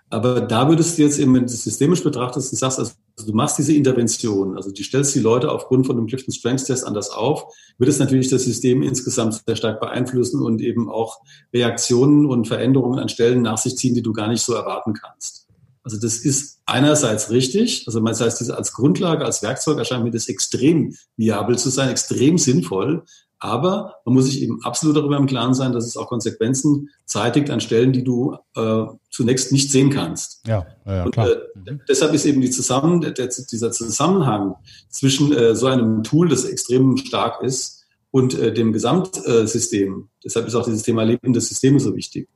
Aber da würdest du jetzt eben, wenn du das systemisch betrachtest und sagst, also du machst diese Intervention, also du stellst die Leute aufgrund von einem Clifton Strengths Test anders auf, wird es natürlich das System insgesamt sehr stark beeinflussen und eben auch Reaktionen und Veränderungen an Stellen nach sich ziehen, die du gar nicht so erwarten kannst. Also das ist einerseits richtig, also das heißt, als Grundlage, als Werkzeug erscheint mir das extrem viabel zu sein, extrem sinnvoll. Aber man muss sich eben absolut darüber im Klaren sein, dass es auch Konsequenzen zeitigt an Stellen, die du äh, zunächst nicht sehen kannst. Ja, ja, ja klar. Und, äh, mhm. Deshalb ist eben die Zusammen, der, dieser Zusammenhang zwischen äh, so einem Tool, das extrem stark ist, und äh, dem Gesamtsystem. Deshalb ist auch dieses Thema lebende Systeme so wichtig,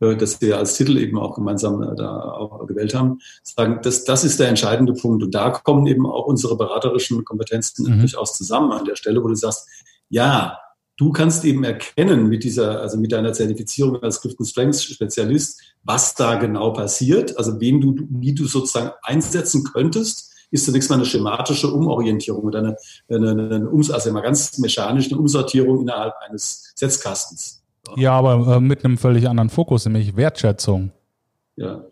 äh, dass wir als Titel eben auch gemeinsam äh, da auch gewählt haben. Sagen, das, das ist der entscheidende Punkt. Und da kommen eben auch unsere beraterischen Kompetenzen mhm. durchaus zusammen an der Stelle, wo du sagst, ja, du kannst eben erkennen mit dieser, also mit deiner Zertifizierung als Clifton Strengths Spezialist, was da genau passiert, also wen du, wie du sozusagen einsetzen könntest ist zunächst mal eine schematische Umorientierung oder eine, eine, eine, also mal ganz mechanische Umsortierung innerhalb eines Setzkastens. Ja, aber äh, mit einem völlig anderen Fokus, nämlich Wertschätzung. Ja.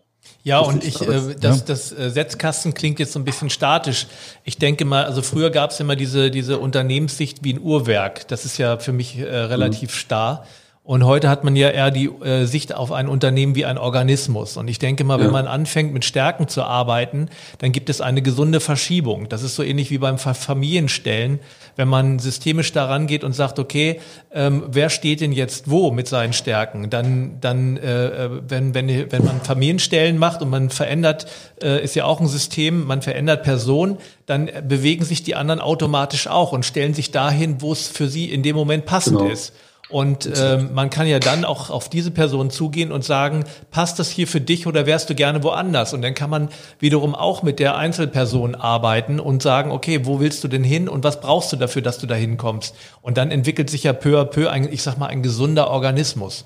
Ja, und ich, äh, das, das äh, Setzkasten klingt jetzt so ein bisschen statisch. Ich denke mal, also früher gab es immer diese, diese Unternehmenssicht wie ein Uhrwerk. Das ist ja für mich äh, relativ mhm. starr. Und heute hat man ja eher die äh, Sicht auf ein Unternehmen wie ein Organismus. Und ich denke mal, wenn ja. man anfängt, mit Stärken zu arbeiten, dann gibt es eine gesunde Verschiebung. Das ist so ähnlich wie beim Familienstellen, wenn man systemisch daran geht und sagt, okay, ähm, wer steht denn jetzt wo mit seinen Stärken? Dann, dann äh, äh wenn, wenn, wenn man Familienstellen macht und man verändert, äh, ist ja auch ein System, man verändert Personen, dann bewegen sich die anderen automatisch auch und stellen sich dahin, wo es für sie in dem Moment passend genau. ist. Und ähm, man kann ja dann auch auf diese Person zugehen und sagen, passt das hier für dich oder wärst du gerne woanders? Und dann kann man wiederum auch mit der Einzelperson arbeiten und sagen, okay, wo willst du denn hin und was brauchst du dafür, dass du da hinkommst? Und dann entwickelt sich ja peu à peu ein, ich sag mal, ein gesunder Organismus.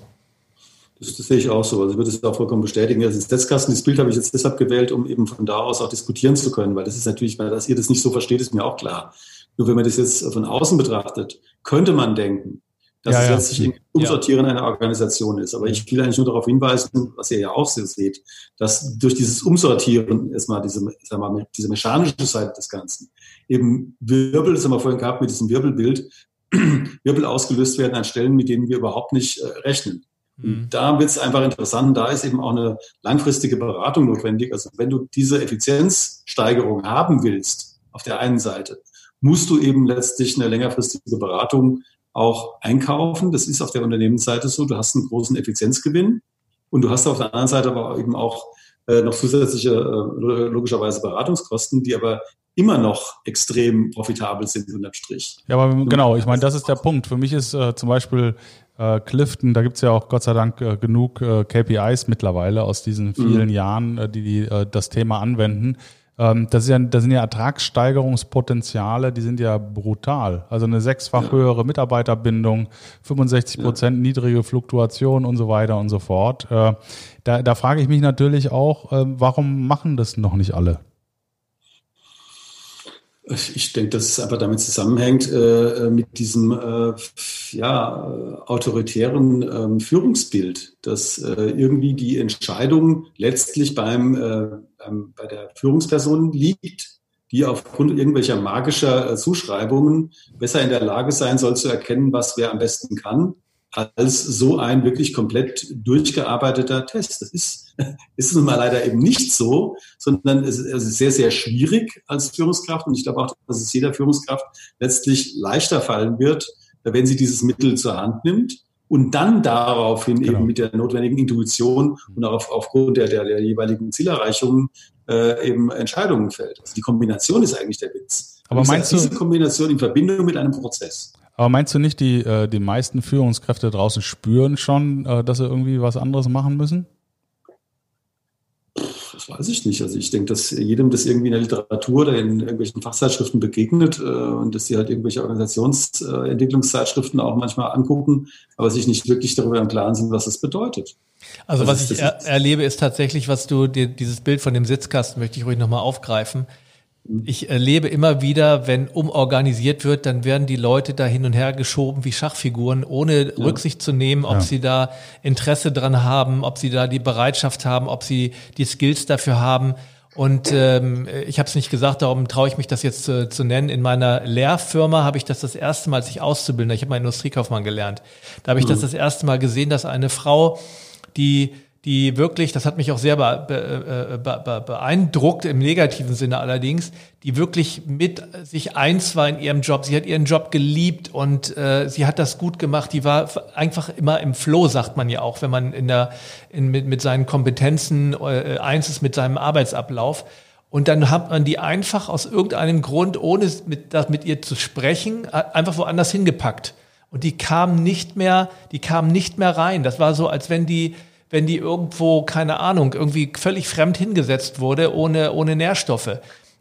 Das, das sehe ich auch so. Also ich würde es auch vollkommen bestätigen. Das Setzkasten, das Bild habe ich jetzt deshalb gewählt, um eben von da aus auch diskutieren zu können, weil das ist natürlich, weil dass ihr das nicht so versteht, ist mir auch klar. Nur wenn man das jetzt von außen betrachtet, könnte man denken, dass ja, es letztlich ja. Umsortieren ja. einer Organisation ist. Aber ich will eigentlich nur darauf hinweisen, was ihr ja auch seht, dass durch dieses Umsortieren erstmal diese, wir mal, diese mechanische Seite des Ganzen eben Wirbel, das haben wir vorhin gehabt mit diesem Wirbelbild, Wirbel ausgelöst werden an Stellen, mit denen wir überhaupt nicht äh, rechnen. Mhm. Da wird es einfach interessant. Da ist eben auch eine langfristige Beratung notwendig. Also wenn du diese Effizienzsteigerung haben willst, auf der einen Seite, musst du eben letztlich eine längerfristige Beratung auch einkaufen. Das ist auf der Unternehmensseite so. Du hast einen großen Effizienzgewinn und du hast auf der anderen Seite aber eben auch äh, noch zusätzliche, äh, logischerweise Beratungskosten, die aber immer noch extrem profitabel sind unterm Strich. Ja, aber genau, ich meine, das ist der Punkt. Für mich ist äh, zum Beispiel äh, Clifton, da gibt es ja auch Gott sei Dank genug KPIs mittlerweile aus diesen vielen mhm. Jahren, die, die das Thema anwenden. Ähm, das, ist ja, das sind ja Ertragssteigerungspotenziale, die sind ja brutal. Also eine sechsfach ja. höhere Mitarbeiterbindung, 65 Prozent ja. niedrige Fluktuation und so weiter und so fort. Äh, da, da frage ich mich natürlich auch, äh, warum machen das noch nicht alle? Ich denke, dass es einfach damit zusammenhängt äh, mit diesem äh, ja, autoritären äh, Führungsbild, dass äh, irgendwie die Entscheidung letztlich beim, äh, beim, bei der Führungsperson liegt, die aufgrund irgendwelcher magischer äh, Zuschreibungen besser in der Lage sein soll zu erkennen, was wer am besten kann als so ein wirklich komplett durchgearbeiteter Test. Das ist, ist nun mal leider eben nicht so, sondern es ist sehr, sehr schwierig als Führungskraft. Und ich glaube auch, dass es jeder Führungskraft letztlich leichter fallen wird, wenn sie dieses Mittel zur Hand nimmt und dann daraufhin genau. eben mit der notwendigen Intuition und auch auf, aufgrund der, der, der jeweiligen Zielerreichungen äh, eben Entscheidungen fällt. Also die Kombination ist eigentlich der Witz. Aber meinst du diese Kombination in Verbindung mit einem Prozess? Aber meinst du nicht, die, äh, die meisten Führungskräfte draußen spüren schon, äh, dass sie irgendwie was anderes machen müssen? Das weiß ich nicht. Also ich denke, dass jedem das irgendwie in der Literatur oder in irgendwelchen Fachzeitschriften begegnet äh, und dass sie halt irgendwelche Organisationsentwicklungszeitschriften auch manchmal angucken, aber sich nicht wirklich darüber im Klaren sind, was das bedeutet. Also, also was ich er erlebe, ist tatsächlich, was du dir, dieses Bild von dem Sitzkasten möchte ich ruhig nochmal aufgreifen. Ich erlebe immer wieder, wenn umorganisiert wird, dann werden die Leute da hin und her geschoben wie Schachfiguren, ohne ja. Rücksicht zu nehmen, ob ja. sie da Interesse dran haben, ob sie da die Bereitschaft haben, ob sie die Skills dafür haben. Und ähm, ich habe es nicht gesagt, darum traue ich mich das jetzt zu, zu nennen. In meiner Lehrfirma habe ich das das erste Mal, als ich auszubildender, ich habe mal Industriekaufmann gelernt, da habe ich mhm. das das erste Mal gesehen, dass eine Frau, die die wirklich, das hat mich auch sehr äh, be, be, beeindruckt, im negativen Sinne allerdings, die wirklich mit sich eins war in ihrem Job. Sie hat ihren Job geliebt und äh, sie hat das gut gemacht. Die war einfach immer im Flow, sagt man ja auch, wenn man in der, in, mit, mit seinen Kompetenzen äh, eins ist mit seinem Arbeitsablauf. Und dann hat man die einfach aus irgendeinem Grund, ohne mit, das mit ihr zu sprechen, einfach woanders hingepackt. Und die kam nicht mehr, die kam nicht mehr rein. Das war so, als wenn die wenn die irgendwo, keine Ahnung, irgendwie völlig fremd hingesetzt wurde, ohne, ohne Nährstoffe.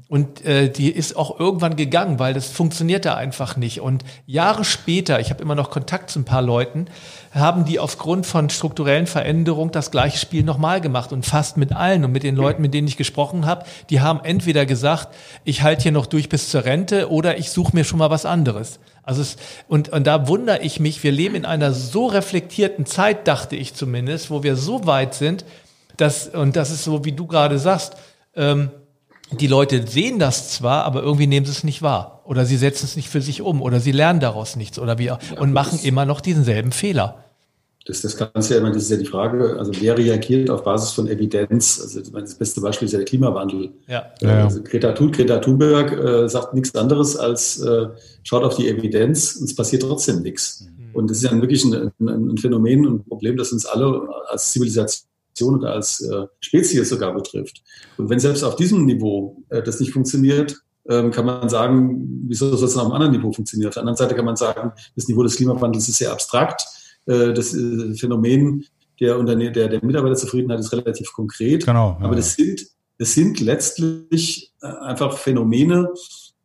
Und äh, die ist auch irgendwann gegangen, weil das funktionierte einfach nicht. Und Jahre später, ich habe immer noch Kontakt zu ein paar Leuten, haben die aufgrund von strukturellen Veränderungen das gleiche Spiel nochmal gemacht und fast mit allen und mit den Leuten, mit denen ich gesprochen habe, die haben entweder gesagt, ich halte hier noch durch bis zur Rente oder ich suche mir schon mal was anderes. Also es, und, und da wundere ich mich, wir leben in einer so reflektierten Zeit, dachte ich zumindest, wo wir so weit sind, dass, und das ist so, wie du gerade sagst, ähm, die Leute sehen das zwar, aber irgendwie nehmen sie es nicht wahr. Oder sie setzen es nicht für sich um oder sie lernen daraus nichts oder wie ja, und machen immer noch denselben Fehler. Das, das Ganze ja immer, das ist ja die Frage, also wer reagiert auf Basis von Evidenz? Also das beste Beispiel ist ja der Klimawandel. Ja. Äh, also Greta, Thun, Greta Thunberg äh, sagt nichts anderes als äh, schaut auf die Evidenz und es passiert trotzdem nichts. Mhm. Und das ist ja wirklich ein, ein, ein Phänomen und ein Problem, das uns alle als Zivilisation oder als äh, Spezies sogar betrifft. Und wenn selbst auf diesem Niveau äh, das nicht funktioniert, ähm, kann man sagen, wieso soll es auf einem anderen Niveau funktionieren? Auf der anderen Seite kann man sagen, das Niveau des Klimawandels ist sehr abstrakt. Äh, das äh, Phänomen der, Unterne der, der Mitarbeiterzufriedenheit ist relativ konkret. Genau, ja. Aber das sind, das sind letztlich äh, einfach Phänomene,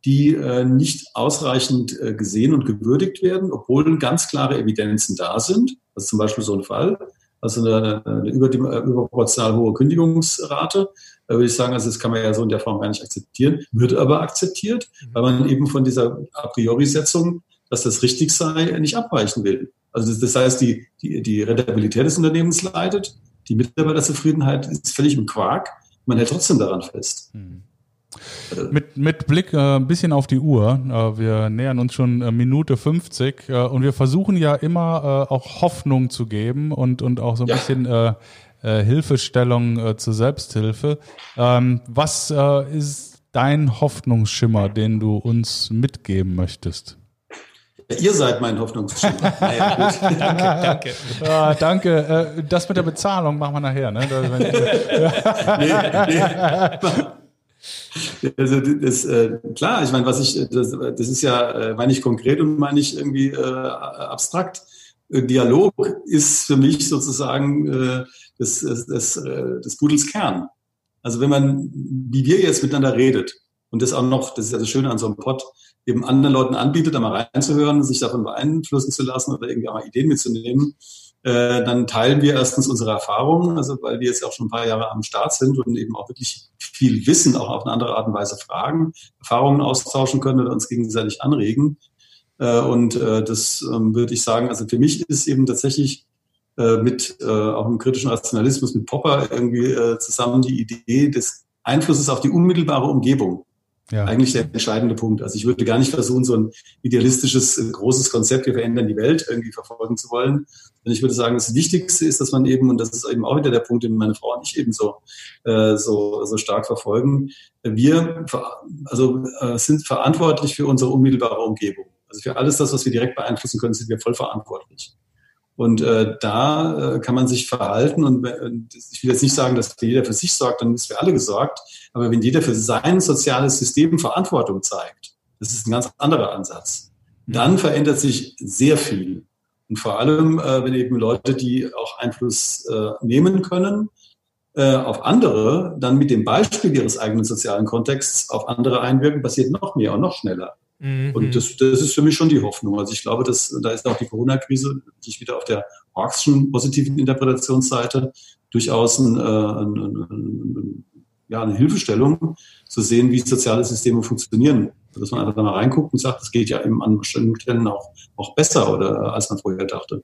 die äh, nicht ausreichend äh, gesehen und gewürdigt werden, obwohl ganz klare Evidenzen da sind. Das ist zum Beispiel so ein Fall also eine, eine überproportional hohe Kündigungsrate, Da würde ich sagen, also das kann man ja so in der Form gar nicht akzeptieren, wird aber akzeptiert, weil man eben von dieser A priori-Setzung, dass das richtig sei, nicht abweichen will. Also das, das heißt, die, die, die Rentabilität des Unternehmens leidet, die Mitarbeiterzufriedenheit ist völlig im Quark, man hält trotzdem daran fest. Mhm. Mit, mit Blick äh, ein bisschen auf die Uhr, äh, wir nähern uns schon äh, Minute 50 äh, und wir versuchen ja immer äh, auch Hoffnung zu geben und, und auch so ein ja. bisschen äh, Hilfestellung zur Selbsthilfe. Ähm, was ist dein Hoffnungsschimmer, den du uns mitgeben möchtest? Ihr seid mein Hoffnungsschimmer. Naja, gut. danke, danke. Ja, danke. Das mit der Bezahlung machen wir nachher. Ne? nee, nee. Also das, äh, klar, ich meine, was ich, das, das ist ja, äh, meine ich konkret und meine ich irgendwie äh, abstrakt. Äh, Dialog ist für mich sozusagen äh, das, das, das, äh, des Pudels Kern. Also wenn man, wie wir jetzt miteinander redet und das auch noch, das ist ja das Schöne an so einem Pod, eben anderen Leuten anbietet, da mal reinzuhören, sich davon beeinflussen zu lassen oder irgendwie auch mal Ideen mitzunehmen, äh, dann teilen wir erstens unsere Erfahrungen, also weil wir jetzt auch schon ein paar Jahre am Start sind und eben auch wirklich viel Wissen auch auf eine andere Art und Weise fragen, Erfahrungen austauschen können oder uns gegenseitig anregen. Äh, und äh, das ähm, würde ich sagen, also für mich ist eben tatsächlich äh, mit äh, auch im kritischen Rationalismus mit Popper irgendwie äh, zusammen die Idee des Einflusses auf die unmittelbare Umgebung ja. eigentlich der entscheidende Punkt. Also ich würde gar nicht versuchen, so ein idealistisches, großes Konzept, wir verändern die Welt irgendwie verfolgen zu wollen. Und ich würde sagen, das Wichtigste ist, dass man eben, und das ist eben auch wieder der Punkt, den meine Frau und ich eben so, äh, so, so stark verfolgen, wir also, äh, sind verantwortlich für unsere unmittelbare Umgebung. Also für alles das, was wir direkt beeinflussen können, sind wir voll verantwortlich. Und äh, da äh, kann man sich verhalten und äh, ich will jetzt nicht sagen, dass jeder für sich sorgt, dann ist für alle gesorgt. Aber wenn jeder für sein soziales System Verantwortung zeigt, das ist ein ganz anderer Ansatz, dann verändert sich sehr viel. Und vor allem, äh, wenn eben Leute, die auch Einfluss äh, nehmen können, äh, auf andere, dann mit dem Beispiel ihres eigenen sozialen Kontexts auf andere einwirken, passiert noch mehr und noch schneller. Mhm. Und das, das ist für mich schon die Hoffnung. Also ich glaube, dass, da ist auch die Corona-Krise sich wieder auf der Marxischen positiven Interpretationsseite durchaus ein, äh, ein, ein, ein, ja, eine Hilfestellung zu sehen, wie soziale Systeme funktionieren. Dass man einfach mal reinguckt und sagt, das geht ja eben an bestimmten Stellen auch, auch besser oder als man vorher dachte.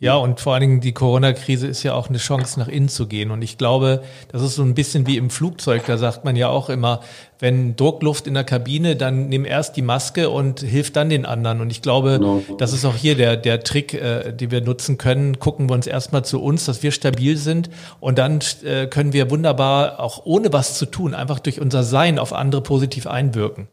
Ja, und vor allen Dingen die Corona-Krise ist ja auch eine Chance, nach innen zu gehen. Und ich glaube, das ist so ein bisschen wie im Flugzeug. Da sagt man ja auch immer, wenn Druckluft in der Kabine, dann nimm erst die Maske und hilf dann den anderen. Und ich glaube, genau. das ist auch hier der, der Trick, äh, den wir nutzen können. Gucken wir uns erstmal zu uns, dass wir stabil sind. Und dann äh, können wir wunderbar, auch ohne was zu tun, einfach durch unser Sein auf andere positiv einwirken.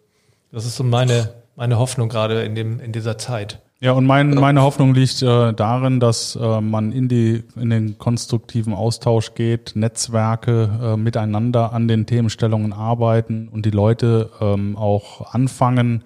Das ist so meine, meine Hoffnung gerade in, dem, in dieser Zeit. Ja, und mein, meine Hoffnung liegt äh, darin, dass äh, man in, die, in den konstruktiven Austausch geht, Netzwerke äh, miteinander an den Themenstellungen arbeiten und die Leute ähm, auch anfangen,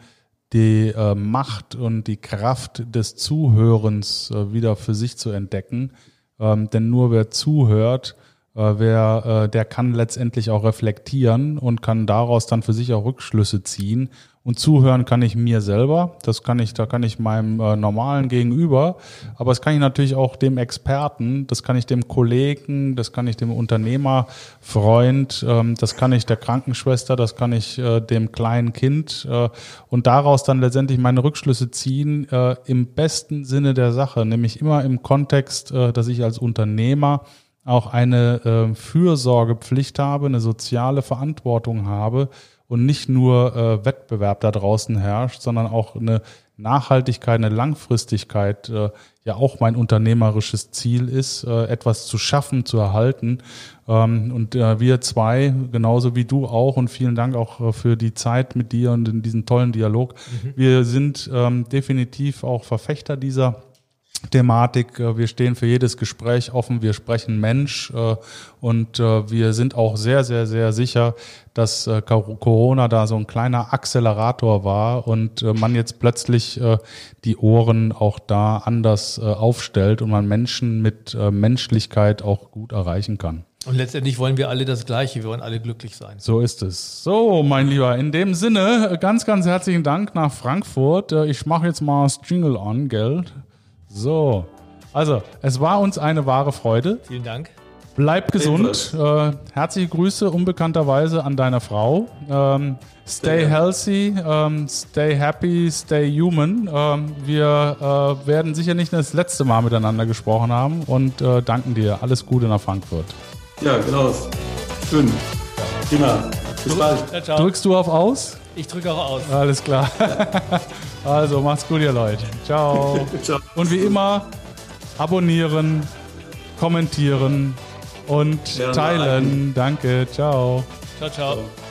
die äh, Macht und die Kraft des Zuhörens äh, wieder für sich zu entdecken. Ähm, denn nur wer zuhört, äh, wer, äh, der kann letztendlich auch reflektieren und kann daraus dann für sich auch Rückschlüsse ziehen. Und zuhören kann ich mir selber, das kann ich, da kann ich meinem äh, normalen Gegenüber, aber das kann ich natürlich auch dem Experten, das kann ich dem Kollegen, das kann ich dem Unternehmerfreund, ähm, das kann ich der Krankenschwester, das kann ich äh, dem kleinen Kind äh, und daraus dann letztendlich meine Rückschlüsse ziehen äh, im besten Sinne der Sache, nämlich immer im Kontext, äh, dass ich als Unternehmer auch eine äh, Fürsorgepflicht habe, eine soziale Verantwortung habe und nicht nur äh, Wettbewerb da draußen herrscht, sondern auch eine Nachhaltigkeit, eine Langfristigkeit äh, ja auch mein unternehmerisches Ziel ist, äh, etwas zu schaffen, zu erhalten. Ähm, und äh, wir zwei, genauso wie du auch, und vielen Dank auch äh, für die Zeit mit dir und in diesen tollen Dialog. Mhm. Wir sind ähm, definitiv auch Verfechter dieser Thematik. Äh, wir stehen für jedes Gespräch offen. Wir sprechen Mensch äh, und äh, wir sind auch sehr, sehr, sehr sicher, dass Corona da so ein kleiner Accelerator war und man jetzt plötzlich die Ohren auch da anders aufstellt und man Menschen mit Menschlichkeit auch gut erreichen kann. Und letztendlich wollen wir alle das Gleiche, wir wollen alle glücklich sein. So ist es. So, mein Lieber, in dem Sinne, ganz, ganz herzlichen Dank nach Frankfurt. Ich mache jetzt mal das Jingle an, Geld. So, also es war uns eine wahre Freude. Vielen Dank. Bleib gesund. Äh, herzliche Grüße unbekannterweise an deine Frau. Ähm, stay healthy, ähm, stay happy, stay human. Ähm, wir äh, werden sicher nicht das letzte Mal miteinander gesprochen haben und äh, danken dir. Alles Gute nach Frankfurt. Ja, genau. Schön. Prima. Bis bald. Ja, Drückst du auf Aus? Ich drücke auch aus. Alles klar. also macht's gut, ihr Leute. Ciao. Ciao. Und wie immer, abonnieren, kommentieren und ja, teilen. Danke. Ciao. Ciao, ciao. ciao.